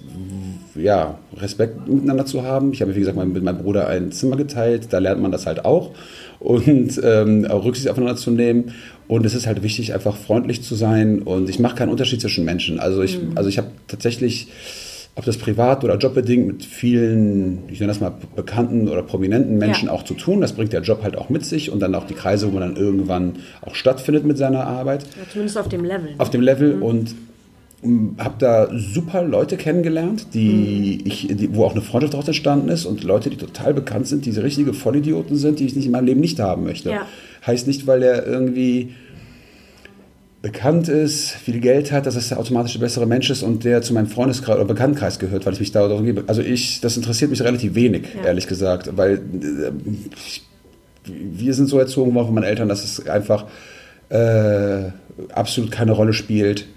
ja, Respekt miteinander zu haben. Ich habe, wie gesagt, mit meinem Bruder ein Zimmer geteilt, da lernt man das halt auch und ähm, auch Rücksicht aufeinander zu nehmen. Und es ist halt wichtig, einfach freundlich zu sein. Und ich mache keinen Unterschied zwischen Menschen. Also ich, mhm. also ich habe tatsächlich, ob das privat oder jobbedingt, mit vielen, ich nenne das mal bekannten oder prominenten Menschen ja. auch zu tun. Das bringt der Job halt auch mit sich und dann auch die Kreise, wo man dann irgendwann auch stattfindet mit seiner Arbeit. Ja, zumindest auf dem Level. Auf dem Level. Mhm. Und habe da super Leute kennengelernt, die mhm. ich, die, wo auch eine Freundschaft daraus entstanden ist und Leute, die total bekannt sind, die richtige Vollidioten sind, die ich nicht in meinem Leben nicht haben möchte. Ja. Heißt nicht, weil er irgendwie bekannt ist, viel Geld hat, dass es der automatisch der bessere Mensch ist und der zu meinem Freundeskreis oder Bekanntenkreis gehört, weil ich mich da darum gebe. Also ich, das interessiert mich relativ wenig, ja. ehrlich gesagt, weil äh, wir sind so erzogen worden von meinen Eltern, dass es einfach äh, absolut keine Rolle spielt,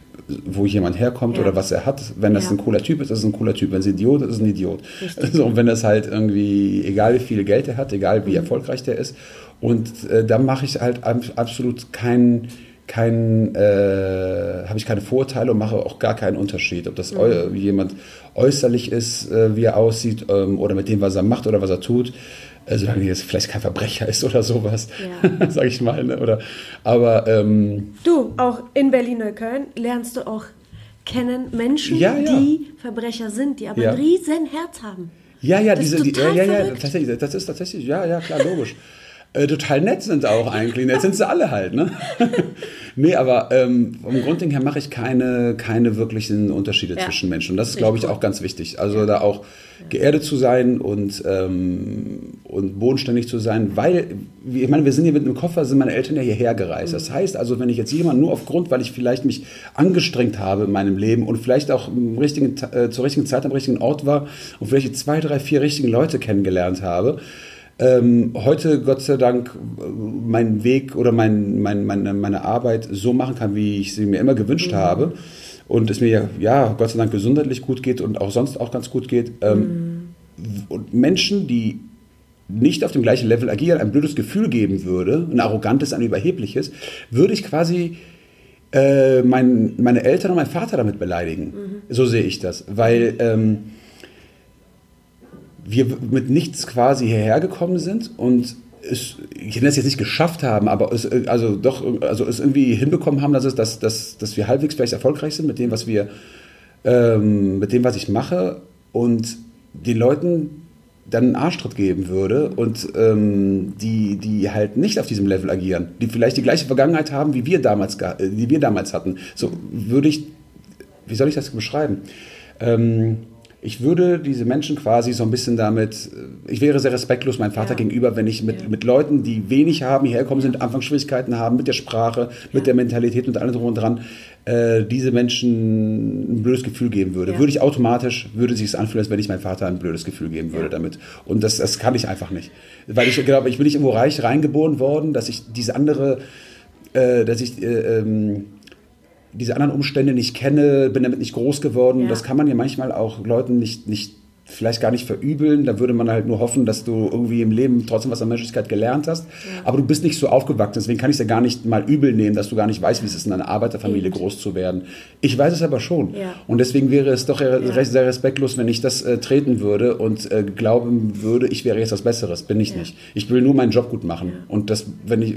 wo jemand herkommt ja. oder was er hat. Wenn das ja. ein cooler Typ ist, ist es ein cooler Typ. Wenn es ein Idiot ist, ist es ein Idiot. Also, und wenn das halt irgendwie, egal wie viel Geld er hat, egal wie mhm. erfolgreich der ist. Und äh, da mache ich halt absolut keinen kein, äh, habe ich keine Vorurteile und mache auch gar keinen Unterschied, ob das mhm. jemand äußerlich ist, äh, wie er aussieht ähm, oder mit dem, was er macht oder was er tut äh, solange er jetzt vielleicht kein Verbrecher ist oder sowas, ja. sage ich mal. Ne? Oder, aber ähm, du, auch in Berlin-Neukölln lernst du auch kennen Menschen, ja, ja. die Verbrecher sind, die aber ein riesen Herz haben. Ja, ja, das diese, die, ja, ja, ja, tatsächlich, das ist tatsächlich, ja, ja, klar, logisch. Äh, total nett sind auch eigentlich. Nett sind sie alle halt, ne? nee, aber ähm, vom Grundding her mache ich keine, keine wirklichen Unterschiede ja. zwischen Menschen. Und das ist, glaube ich, auch ganz wichtig. Also da auch geerdet zu sein und, ähm, und bodenständig zu sein, weil, ich meine, wir sind hier mit einem Koffer, sind meine Eltern ja hierher gereist. Das heißt also, wenn ich jetzt jemanden nur aufgrund, weil ich vielleicht mich angestrengt habe in meinem Leben und vielleicht auch im richtigen, äh, zur richtigen Zeit am richtigen Ort war und vielleicht zwei, drei, vier richtigen Leute kennengelernt habe, ähm, heute Gott sei Dank meinen Weg oder mein, mein, meine, meine Arbeit so machen kann, wie ich sie mir immer gewünscht mhm. habe und es mir ja Gott sei Dank gesundheitlich gut geht und auch sonst auch ganz gut geht. Ähm, mhm. Und Menschen, die nicht auf dem gleichen Level agieren, ein blödes Gefühl geben würde, ein arrogantes, ein überhebliches, würde ich quasi äh, mein, meine Eltern und meinen Vater damit beleidigen. Mhm. So sehe ich das. Weil ähm, wir mit nichts quasi hierher gekommen sind und es, ich nenne es jetzt nicht geschafft haben, aber es, also doch, also es irgendwie hinbekommen haben, dass, es, dass, dass, dass wir halbwegs vielleicht erfolgreich sind mit dem, was wir, ähm, mit dem, was ich mache und den Leuten dann einen Arschtritt geben würde und ähm, die, die halt nicht auf diesem Level agieren, die vielleicht die gleiche Vergangenheit haben, wie wir damals, die wir damals hatten. So würde ich, wie soll ich das beschreiben? Ähm, ich würde diese Menschen quasi so ein bisschen damit, äh, ich wäre sehr respektlos meinem Vater ja. gegenüber, wenn ich mit, ja. mit Leuten, die wenig haben, hierher kommen sind, Anfangsschwierigkeiten haben mit der Sprache, mit der Mentalität und allem drum und dran, äh, diese Menschen ein blödes Gefühl geben würde. Würde ich automatisch, würde sich es anfühlen, als wenn ich meinem Vater ein blödes Gefühl geben würde damit. Und das, das kann ich einfach nicht. Weil ich glaube, ich bin nicht irgendwo reich reingeboren worden, dass ich diese andere, äh, dass ich, äh, ähm, diese anderen Umstände nicht kenne, bin damit nicht groß geworden. Ja. Das kann man ja manchmal auch Leuten nicht, nicht vielleicht gar nicht verübeln. Da würde man halt nur hoffen, dass du irgendwie im Leben trotzdem was an Menschlichkeit gelernt hast. Ja. Aber du bist nicht so aufgewachsen. Deswegen kann ich es ja gar nicht mal übel nehmen, dass du gar nicht weißt, wie es ist, in einer Arbeiterfamilie Eben. groß zu werden. Ich weiß es aber schon. Ja. Und deswegen wäre es doch ja. sehr respektlos, wenn ich das äh, treten würde und äh, glauben würde, ich wäre jetzt was Besseres. Bin ich nicht. Ich will nur meinen Job gut machen. Und das, wenn ich,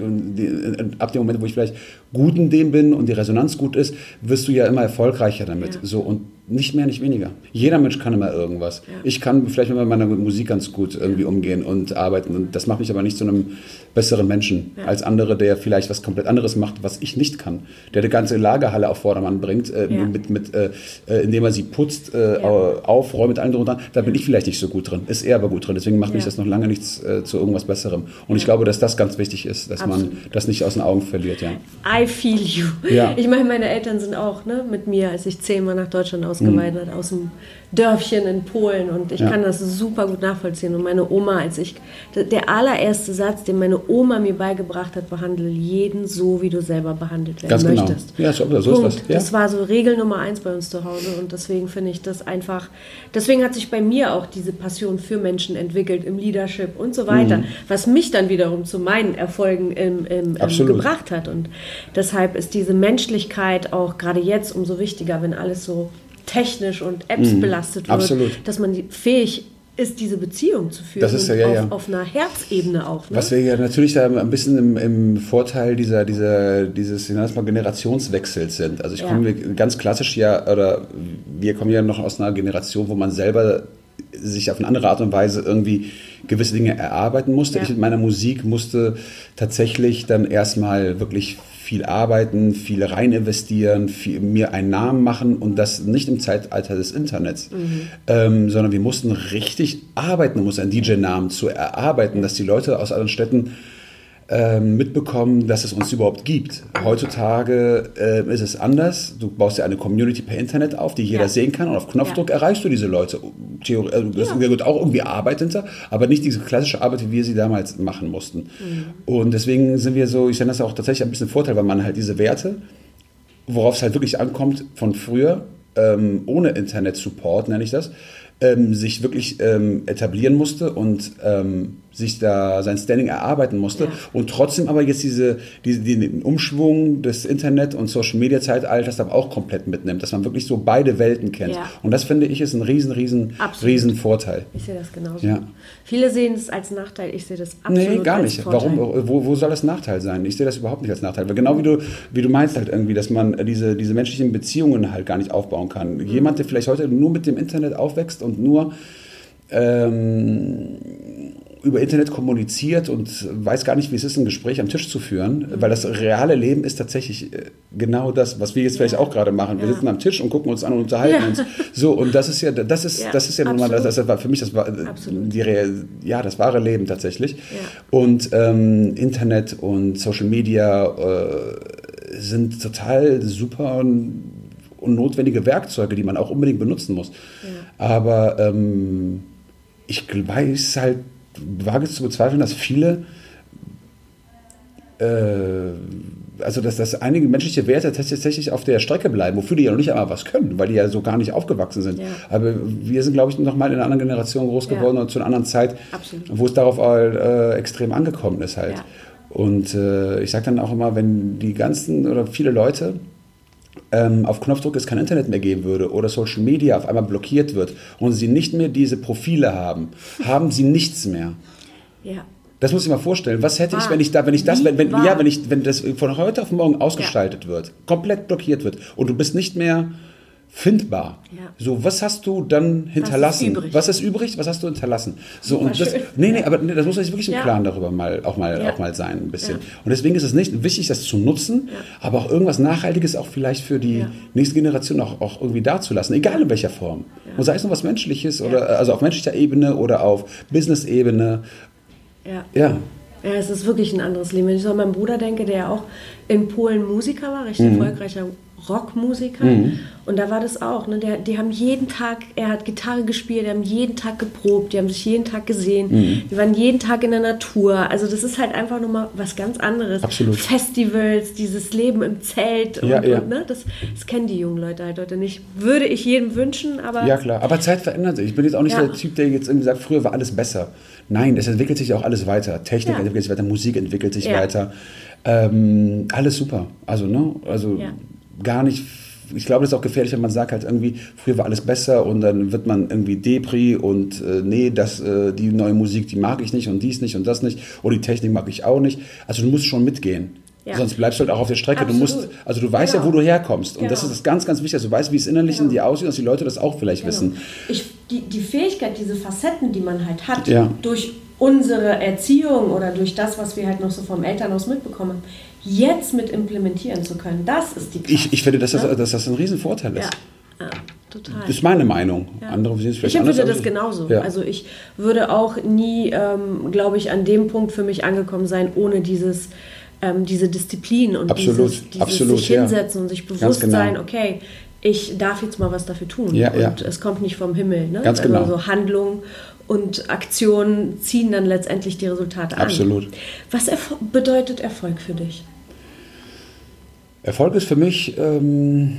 ab dem Moment, wo ich vielleicht gut in dem bin und die Resonanz gut ist, wirst du ja immer erfolgreicher damit. So und nicht mehr, nicht weniger. Jeder Mensch kann immer irgendwas. Ja. Ich kann vielleicht mit meiner Musik ganz gut irgendwie umgehen und arbeiten. Und das macht mich aber nicht zu einem besseren Menschen ja. als andere, der vielleicht was komplett anderes macht, was ich nicht kann. Der die ganze Lagerhalle auf Vordermann bringt, äh, ja. mit, mit, äh, äh indem er sie putzt, äh, aufräumt, mit allem drunter. Da bin ich vielleicht nicht so gut drin. Ist er aber gut drin. Deswegen macht mich das noch lange nichts äh, zu irgendwas Besserem. Und ich glaube, dass das ganz wichtig ist, dass Absolut. man das nicht aus den Augen verliert. Ja. I feel you. Ich meine, meine Eltern sind auch ne, mit mir, als ich zehnmal nach Deutschland ausgewandert, mhm. aus dem Dörfchen in Polen und ich ja. kann das super gut nachvollziehen. Und meine Oma, als ich, der allererste Satz, den meine Oma mir beigebracht hat, behandle jeden so, wie du selber behandelt werden Ganz genau. möchtest. Ja, so, so ist das. Ja. Das war so Regel Nummer eins bei uns zu Hause und deswegen finde ich das einfach, deswegen hat sich bei mir auch diese Passion für Menschen entwickelt im Leadership und so weiter, mhm. was mich dann wiederum zu meinen Erfolgen im, im, im gebracht hat. Und deshalb ist diese Menschlichkeit auch gerade jetzt umso wichtiger, wenn alles so technisch und Apps mhm. belastet wird, Absolut. dass man fähig ist, diese Beziehung zu führen. Das ist ja, ja, auf, ja. auf einer Herzebene auch. Ne? Was wir ja natürlich da ein bisschen im, im Vorteil dieser, dieser, dieses, ich nenne das mal Generationswechsels sind. Also ich ja. komme ganz klassisch ja, oder wir kommen ja noch aus einer Generation, wo man selber sich auf eine andere Art und Weise irgendwie gewisse Dinge erarbeiten musste. Ja. Ich mit meiner Musik musste tatsächlich dann erstmal wirklich viel arbeiten, viel rein investieren, viel, mir einen Namen machen und das nicht im Zeitalter des Internets, mhm. ähm, sondern wir mussten richtig arbeiten, um uns einen DJ-Namen zu erarbeiten, dass die Leute aus anderen Städten mitbekommen, dass es uns überhaupt gibt. Heutzutage äh, ist es anders. Du baust ja eine Community per Internet auf, die jeder ja. sehen kann und auf Knopfdruck ja. erreichst du diese Leute. Theorie, also das ja. ist auch irgendwie Arbeit hinter, aber nicht diese klassische Arbeit, wie wir sie damals machen mussten. Mhm. Und deswegen sind wir so, ich nenne das auch tatsächlich ein bisschen Vorteil, weil man halt diese Werte, worauf es halt wirklich ankommt von früher, ähm, ohne Internet-Support nenne ich das, ähm, sich wirklich ähm, etablieren musste und ähm, sich da sein Standing erarbeiten musste ja. und trotzdem aber jetzt diese, diese den Umschwung des Internet- und Social-Media-Zeitalters aber auch komplett mitnimmt, dass man wirklich so beide Welten kennt. Ja. Und das finde ich ist ein riesen, riesen, absolut. riesen Vorteil. Ich sehe das genauso. Ja. Viele sehen es als Nachteil, ich sehe das absolut Nee, gar nicht. Warum, wo, wo soll das Nachteil sein? Ich sehe das überhaupt nicht als Nachteil. Weil genau wie du, wie du meinst halt irgendwie, dass man diese, diese menschlichen Beziehungen halt gar nicht aufbauen kann. Mhm. Jemand, der vielleicht heute nur mit dem Internet aufwächst und nur ähm, über Internet kommuniziert und weiß gar nicht, wie es ist, ein Gespräch am Tisch zu führen, weil das reale Leben ist tatsächlich äh, genau das, was wir jetzt vielleicht auch gerade machen. Wir ja. sitzen am Tisch und gucken uns an und unterhalten ja. uns. So und das ist ja, das ist, ja, das ist ja nun mal, das, das war für mich das Absolut. die ja das wahre Leben tatsächlich. Und ähm, Internet und Social Media äh, sind total super und, und, notwendige Werkzeuge, die man auch unbedingt benutzen muss. Aber ähm, ich weiß halt wage es zu bezweifeln, dass viele, äh, also dass, dass einige menschliche Werte tatsächlich auf der Strecke bleiben, wofür die ja noch nicht einmal was können, weil die ja so gar nicht aufgewachsen sind. Ja. Aber wir sind, glaube ich, noch mal in einer anderen Generation groß geworden ja. und zu einer anderen Zeit, Absolut. wo es darauf äh, extrem angekommen ist halt. Ja. Und äh, ich sage dann auch immer, wenn die ganzen oder viele Leute ähm, auf Knopfdruck es kein Internet mehr geben würde oder Social Media auf einmal blockiert wird und sie nicht mehr diese Profile haben, haben sie nichts mehr. Ja. Das muss ich mal vorstellen. Was hätte ich, wenn ich da, wenn ich das, wenn, wenn ja, wenn ich, wenn das von heute auf morgen ausgeschaltet ja. wird, komplett blockiert wird und du bist nicht mehr findbar. Ja. So, was hast du dann hinterlassen? Was ist, was ist übrig? Was hast du hinterlassen? So Super und das, schön. nee, nee, aber nee, das muss man sich wirklich im ja. Klaren darüber mal auch mal ja. auch mal sein ein bisschen. Und deswegen ist es nicht wichtig, das zu nutzen, aber auch irgendwas Nachhaltiges auch vielleicht für die nächste Generation auch, auch irgendwie dazulassen, egal in welcher Form. Und sei es nur was Menschliches oder also auf menschlicher Ebene oder auf Business-Ebene. Ja. ja. Ja, es ist wirklich ein anderes Leben. Wenn ich so an meinen Bruder denke, der ja auch in Polen Musiker war, recht mhm. erfolgreicher Rockmusiker. Mhm. Und da war das auch. Ne? Der, die haben jeden Tag, er hat Gitarre gespielt, die haben jeden Tag geprobt, die haben sich jeden Tag gesehen, mhm. die waren jeden Tag in der Natur. Also das ist halt einfach nochmal was ganz anderes. Absolut. Festivals, dieses Leben im Zelt. Und, ja, ja. Und, ne? das, das, kennen die jungen Leute halt heute nicht. Würde ich jedem wünschen, aber... Ja klar, aber Zeit verändert sich. Ich bin jetzt auch nicht ja. der Typ, der jetzt irgendwie sagt, früher war alles besser. Nein, es entwickelt sich auch alles weiter. Technik entwickelt sich weiter, Musik entwickelt sich weiter. Ähm, alles super. Also, ne? Also gar nicht ich glaube, das ist auch gefährlich, wenn man sagt halt irgendwie, früher war alles besser und dann wird man irgendwie Depri und äh, nee, das, äh, die neue Musik, die mag ich nicht und dies nicht und das nicht oder die Technik mag ich auch nicht. Also du musst schon mitgehen. Ja. Sonst bleibst du halt auch auf der Strecke. Absolut. Du musst, also du weißt genau. ja, wo du herkommst. Und genau. das ist das ganz, ganz wichtig, du weißt, wie es innerlich genau. in dir aussieht, dass die Leute das auch vielleicht genau. wissen. Ich, die, die Fähigkeit, diese Facetten, die man halt hat, ja. durch unsere Erziehung oder durch das, was wir halt noch so vom Elternhaus mitbekommen, jetzt mit implementieren zu können, das ist die Kraft. Ich, ich finde, dass das, dass das ein Riesenvorteil ist. Ja. ja. Total. Das ist meine Meinung. Ja. Andere sehen es vielleicht ich anders. Ich empfinde das genauso. Ja. Also ich würde auch nie, ähm, glaube ich, an dem Punkt für mich angekommen sein, ohne dieses, ähm, diese Disziplin und absolut, dieses, dieses absolut, sich hinsetzen und sich bewusst genau. sein, okay, ich darf jetzt mal was dafür tun. Ja, und es kommt nicht vom Himmel. Ne? Ganz genau. Also Handlung und Aktionen ziehen dann letztendlich die Resultate an. Absolut. Was erf bedeutet Erfolg für dich? Erfolg ist für mich, ähm,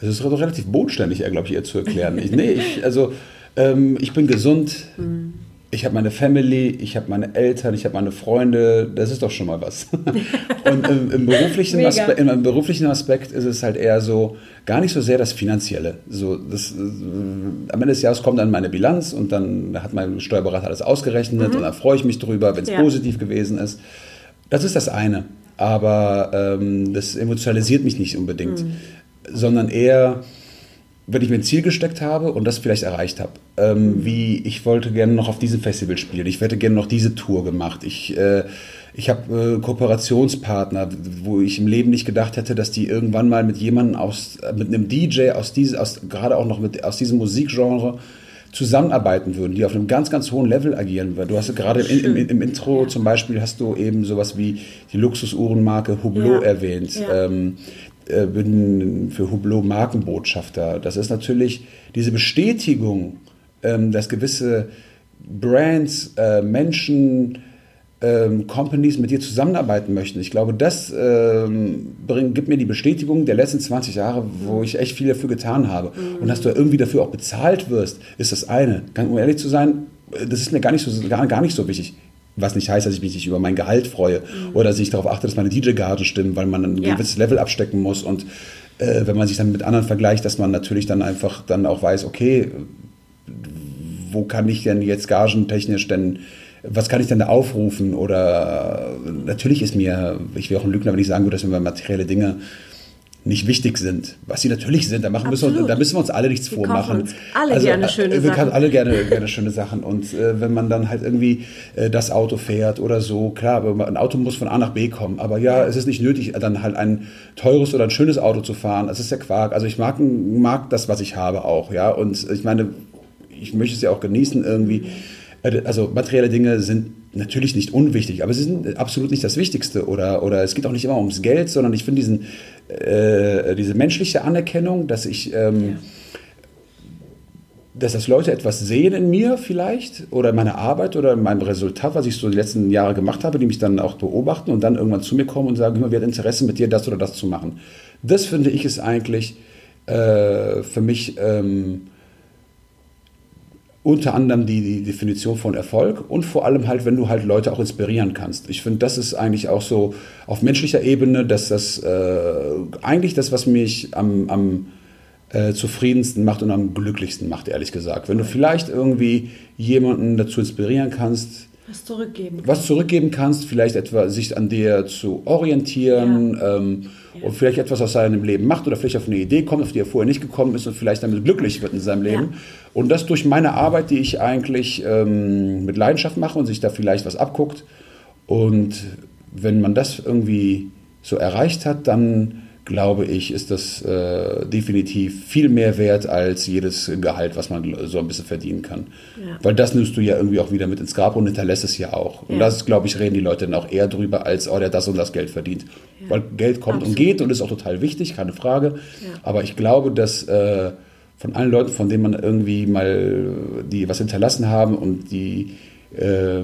es ist relativ bodenständig, glaube ich, eher zu erklären. ich, nee, ich, also ähm, ich bin gesund. Mhm ich habe meine Family, ich habe meine Eltern, ich habe meine Freunde, das ist doch schon mal was. Und im, im beruflichen Aspekt, im, beruflichen Aspekt ist es halt eher so, gar nicht so sehr das Finanzielle. So, das, äh, am Ende des Jahres kommt dann meine Bilanz und dann hat mein Steuerberater alles ausgerechnet mhm. und dann freue ich mich drüber, wenn es ja. positiv gewesen ist. Das ist das eine. Aber ähm, das emotionalisiert mich nicht unbedingt, mhm. sondern eher wenn ich mir ein Ziel gesteckt habe und das vielleicht erreicht habe, ähm, wie ich wollte gerne noch auf diesem Festival spielen, ich hätte gerne noch diese Tour gemacht, ich, äh, ich habe äh, Kooperationspartner, wo ich im Leben nicht gedacht hätte, dass die irgendwann mal mit jemandem aus, mit einem DJ aus diesem, aus, gerade auch noch mit, aus diesem Musikgenre zusammenarbeiten würden, die auf einem ganz, ganz hohen Level agieren würden. Du hast gerade im, im, im, Intro ja. zum Beispiel hast du eben sowas wie die Luxusuhrenmarke Hublot ja. erwähnt. Ähm, äh, bin für Hublot Markenbotschafter. Das ist natürlich diese Bestätigung, ähm, dass gewisse Brands, äh, Menschen, ähm, Companies mit dir zusammenarbeiten möchten. Ich glaube, das ähm, bringt, gibt mir die Bestätigung der letzten 20 Jahre, wo ich echt viel dafür getan habe. Mhm. Und dass du irgendwie dafür auch bezahlt wirst, ist das eine. Um ehrlich zu sein, das ist mir gar nicht so, gar, gar nicht so wichtig. Was nicht heißt, dass ich mich nicht über mein Gehalt freue mhm. oder dass ich darauf achte, dass meine DJ-Garten stimmen, weil man ein ja. gewisses Level abstecken muss. Und äh, wenn man sich dann mit anderen vergleicht, dass man natürlich dann einfach dann auch weiß, okay, wo kann ich denn jetzt gagentechnisch denn was kann ich denn da aufrufen? Oder natürlich ist mir, ich wäre auch ein Lügner, wenn ich sagen würde, dass mir materielle Dinge nicht wichtig sind. Was sie natürlich sind, da, machen müssen wir, da müssen wir uns alle nichts wir vormachen. Uns alle also, gerne schöne äh, wir Sachen. Wir alle gerne, gerne schöne Sachen. Und äh, wenn man dann halt irgendwie äh, das Auto fährt oder so, klar, ein Auto muss von A nach B kommen. Aber ja, es ist nicht nötig, dann halt ein teures oder ein schönes Auto zu fahren. Das ist der Quark. Also ich mag, mag das, was ich habe auch. ja. Und ich meine, ich möchte es ja auch genießen irgendwie. Äh, also materielle Dinge sind natürlich nicht unwichtig, aber sie sind absolut nicht das Wichtigste oder, oder es geht auch nicht immer ums Geld, sondern ich finde diesen, äh, diese menschliche Anerkennung, dass ich, ähm, ja. dass das Leute etwas sehen in mir vielleicht oder in meiner Arbeit oder in meinem Resultat, was ich so die letzten Jahre gemacht habe, die mich dann auch beobachten und dann irgendwann zu mir kommen und sagen, wir haben Interesse mit dir das oder das zu machen. Das finde ich ist eigentlich äh, für mich ähm, unter anderem die, die, Definition von Erfolg und vor allem halt, wenn du halt Leute auch inspirieren kannst. Ich finde, das ist eigentlich auch so auf menschlicher Ebene, dass das äh, eigentlich das, was mich am, am äh, zufriedensten macht und am glücklichsten macht, ehrlich gesagt. Wenn du vielleicht irgendwie jemanden dazu inspirieren kannst, was zurückgeben. Was zurückgeben kannst, vielleicht etwa sich an dir zu orientieren ja. Ähm, ja. und vielleicht etwas aus seinem Leben macht oder vielleicht auf eine Idee kommt, auf die er vorher nicht gekommen ist und vielleicht damit glücklich wird in seinem Leben. Ja. Und das durch meine Arbeit, die ich eigentlich ähm, mit Leidenschaft mache und sich da vielleicht was abguckt. Und wenn man das irgendwie so erreicht hat, dann glaube ich, ist das äh, definitiv viel mehr wert als jedes Gehalt, was man so ein bisschen verdienen kann. Ja. Weil das nimmst du ja irgendwie auch wieder mit ins Grab und hinterlässt es ja auch. Ja. Und das, glaube ich, reden die Leute dann auch eher drüber, als, oh, der hat das und das Geld verdient. Ja. Weil Geld kommt Absolut. und geht und ist auch total wichtig, keine Frage. Aber ich glaube, dass äh, von allen Leuten, von denen man irgendwie mal die was hinterlassen haben und die äh,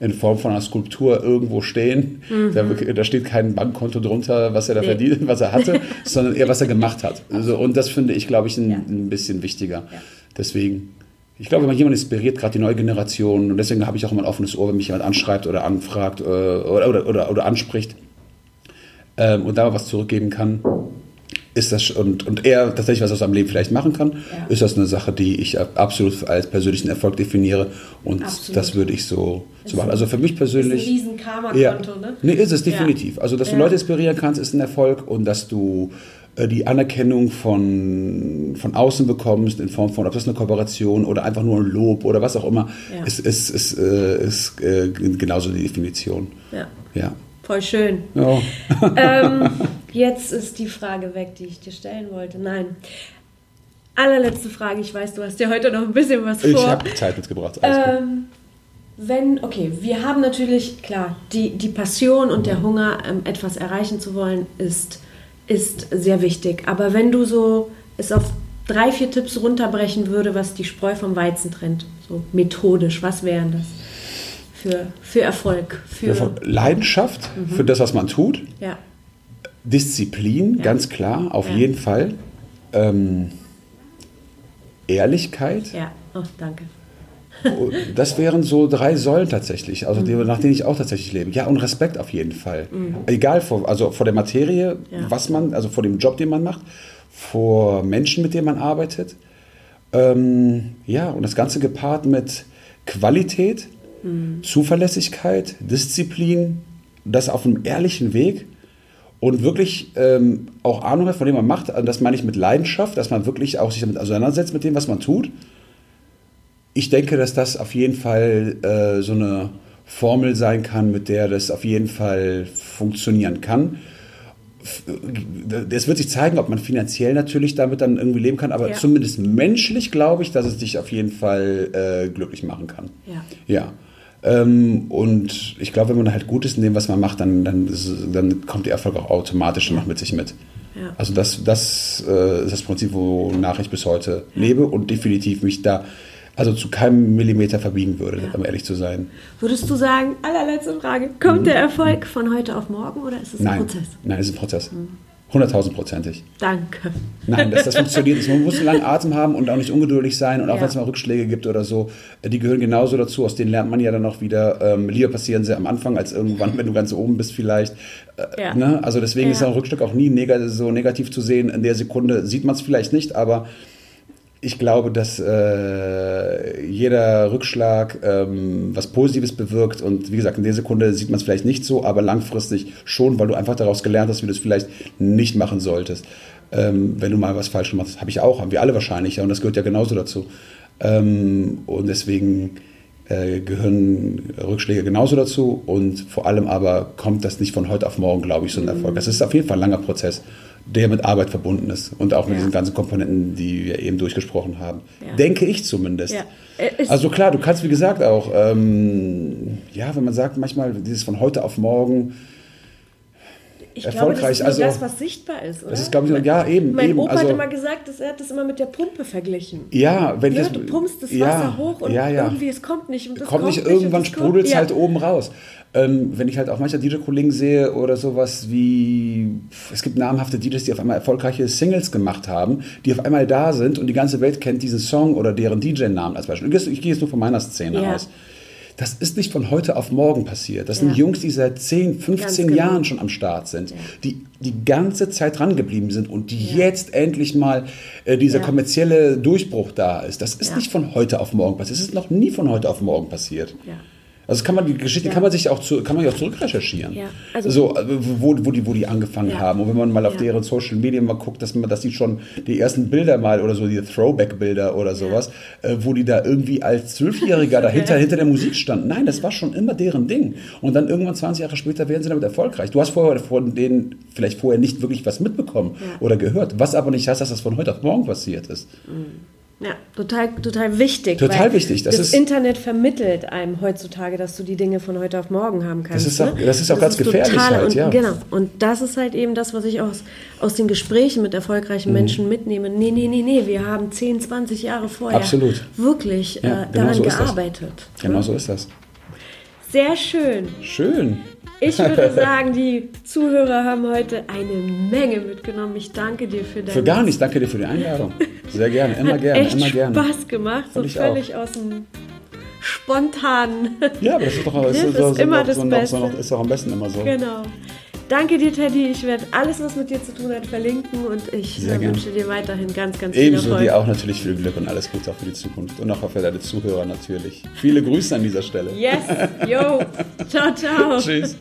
in Form von einer Skulptur irgendwo stehen. Mhm. Da, da, steht kein Bankkonto drunter, was er da nee. verdient, was er hatte, sondern eher, was er gemacht hat. Also, und das finde ich, glaube ich, ein, ja. ein bisschen wichtiger. Ja. Deswegen, ich glaube, wenn man jemanden inspiriert, gerade die neue Generation, und deswegen habe ich auch immer ein offenes Ohr, wenn mich jemand anschreibt oder anfragt äh, oder, oder, oder, oder anspricht ähm, und da was zurückgeben kann, ist das und, und er tatsächlich was aus seinem Leben vielleicht machen kann, Ja. ist das eine Sache, die ich absolut als persönlichen Erfolg definiere und Absolut. das würde ich so, so machen. Also für mich Das ist ein persönlich. riesen Karma-Konto, ne? Nee, ist es Ja. definitiv. Also, dass du Ja. Leute inspirieren kannst, ist ein Erfolg und dass du äh, die Anerkennung von, von außen bekommst, in Form von, ob das eine Kooperation oder einfach nur ein Lob oder was auch immer, Ja. ist, ist, ist, äh, ist äh, genauso die Definition. Ja, Ja. voll schön. ja. ähm, jetzt ist die Frage weg, die ich dir stellen wollte. Nein. Allerletzte Frage. Ich weiß, du hast ja heute noch ein bisschen was Ich vor. habe Zeit mitgebracht. Alles. Ähm, wenn, okay, wir haben natürlich, klar, die, die Passion und der Hunger, ähm, etwas erreichen zu wollen, ist, ist sehr wichtig. Aber wenn du so es auf drei, vier Tipps runterbrechen würde, was die Spreu vom Weizen trennt, so methodisch, was wären das für, für Erfolg? Für, Leidenschaft Mhm. für das, was man tut. ja, Disziplin, Ja. ganz klar, auf Ja. jeden Fall. Ähm, Ehrlichkeit. ja, oh, danke. Das wären so drei Säulen tatsächlich, also die, nach denen ich auch tatsächlich lebe. Ja, und Respekt auf jeden Fall. Egal, vor, also vor der Materie, Ja. was man, also vor dem Job, den man macht, vor Menschen, mit denen man arbeitet. Ähm, ja, und das Ganze gepaart mit Qualität, Zuverlässigkeit, Disziplin, das auf einem ehrlichen Weg und wirklich ähm, auch Ahnung hat von dem man macht. Und Das meine ich mit Leidenschaft, dass man wirklich auch sich damit auseinandersetzt mit dem, was man tut. Ich denke, dass das auf jeden Fall äh, so eine Formel sein kann, mit der das auf jeden Fall funktionieren kann. Äh, Es wird sich zeigen, ob man finanziell natürlich damit dann irgendwie leben kann, aber Ja. zumindest menschlich glaube ich, dass es dich auf jeden Fall äh, glücklich machen kann. Ja. Ja. Ähm, und ich glaube, wenn man halt gut ist in dem, was man macht, dann, dann, ist, dann kommt der Erfolg auch automatisch noch mit sich mit. Ja. Also das, das äh, ist das Prinzip, wonach ich bis heute lebe und definitiv mich da also zu keinem Millimeter verbiegen würde, Ja. um ehrlich zu sein. Würdest du sagen, allerletzte Frage, kommt der Erfolg von heute auf morgen oder ist es ein Nein, Prozess? nein, es ist ein Prozess. Hunderttausendprozentig. Danke. Nein, das, das funktioniert nicht. Man muss einen langen Atem haben und auch nicht ungeduldig sein. Und auch Ja. wenn es mal Rückschläge gibt oder so, äh, die gehören genauso dazu. Aus denen lernt man ja dann auch wieder. Ähm, lieber passieren sie am Anfang als irgendwann, wenn du ganz oben bist vielleicht. Äh, Ja. ne? Also deswegen Ja. ist ein Rückschlag auch nie neg so negativ zu sehen. In der Sekunde sieht man es vielleicht nicht, aber ich glaube, dass äh, jeder Rückschlag ähm, was Positives bewirkt. Und wie gesagt, in der Sekunde sieht man es vielleicht nicht so, aber langfristig schon, weil du einfach daraus gelernt hast, wie du es vielleicht nicht machen solltest. Ähm, wenn du mal was falsch gemacht hast. Habe ich auch, haben wir alle wahrscheinlich. Ja, und das gehört ja genauso dazu. Ähm, und deswegen äh, gehören Rückschläge genauso dazu. Und vor allem aber kommt das nicht von heute auf morgen, glaube ich, so ein Erfolg. Das ist auf jeden Fall ein langer Prozess, der mit Arbeit verbunden ist. Und auch mit Ja. diesen ganzen Komponenten, die wir eben durchgesprochen haben. Ja. Denke ich zumindest. Ja. Äh, Also klar, du kannst, wie gesagt, auch, ähm, ja, wenn man sagt, manchmal dieses von heute auf morgen, Ich erfolgreich, glaube, das ist also- das, was sichtbar ist, oder? das ist, glaube ich, ja, eben. Mein eben. Opa also, hat immer gesagt, dass er hat das immer mit der Pumpe verglichen. ja, wenn Ne? das, Du pumpst das ja, Wasser hoch und ja, ja. irgendwie es kommt nicht. Und es kommt nicht, irgendwann kommt- sprudelt es ja. halt oben raus. Ähm, wenn ich halt auch manche DJ-Kollegen sehe oder sowas wie, es gibt namhafte DJs, die auf einmal erfolgreiche Singles gemacht haben, die auf einmal da sind und die ganze Welt kennt diesen Song oder deren DJ-Namen als Beispiel. Ich, gehe jetzt nur von meiner Szene Ja. aus. Das ist nicht von heute auf morgen passiert. Das Ja. sind Jungs, die seit 10, 15 Ganz genau. Jahren schon am Start sind, Ja. die die ganze Zeit dran geblieben sind und die jetzt endlich mal äh, dieser Ja. kommerzielle Durchbruch da ist. Das ist Ja. nicht von heute auf morgen passiert. Es ist noch nie von heute auf morgen passiert. Also kann man die Geschichte Ja. kann man sich auch zu, kann man auch zurückrecherchieren. Ja, also- so äh, wo, wo die wo die angefangen Ja. haben und wenn man mal auf deren Social Media mal guckt, dass man dass die schon die ersten Bilder mal oder so die Throwback Bilder oder sowas, äh, wo die da irgendwie als Zwölfjähriger dahinter hinter der Musik standen. Nein, das war schon immer deren Ding. Und dann irgendwann 20 Jahre später werden sie damit erfolgreich. Du hast vorher von denen vielleicht vorher nicht wirklich was mitbekommen oder gehört, was aber nicht heißt, dass das von heute auf morgen passiert ist. Ja, total, total wichtig. Total wichtig, das Das, ist- Internet vermittelt einem heutzutage, dass du die Dinge von heute auf morgen haben kannst. ist auch- ne? das ist auch ganz gefährlich halt, und, ja. Genau. Und das ist halt eben das, was ich aus, aus den Gesprächen mit Mhm. erfolgreichen Menschen mitnehme. Nee, nee, nee, nee, wir haben 10, 20 Jahre vorher Absolut. wirklich Ja, äh, genau daran so ist das. gearbeitet. Genau so ist das. Sehr schön. Schön. Ich würde sagen, die Zuhörer haben heute eine Menge mitgenommen. Ich danke dir für deine Für gar nichts. Danke dir für die Einladung. Sehr gerne, immer Hat gerne, echt immer gerne. Spaß gemacht, so völlig aus dem spontanen. Ja, aber das ist doch, das Das ist, ist doch- immer das so- Beste. ist doch am besten immer so. genau. Danke dir, Teddy. Ich werde alles, was mit dir zu tun hat, verlinken und ich Sehr wünsche dir weiterhin ganz, ganz viel Ebenso Erfolg. dir auch natürlich viel Glück und alles Gute auch für die Zukunft. Und auch für deine Zuhörer natürlich. Viele Grüße an dieser Stelle. Yes, yo. Ciao, ciao. Tschüss.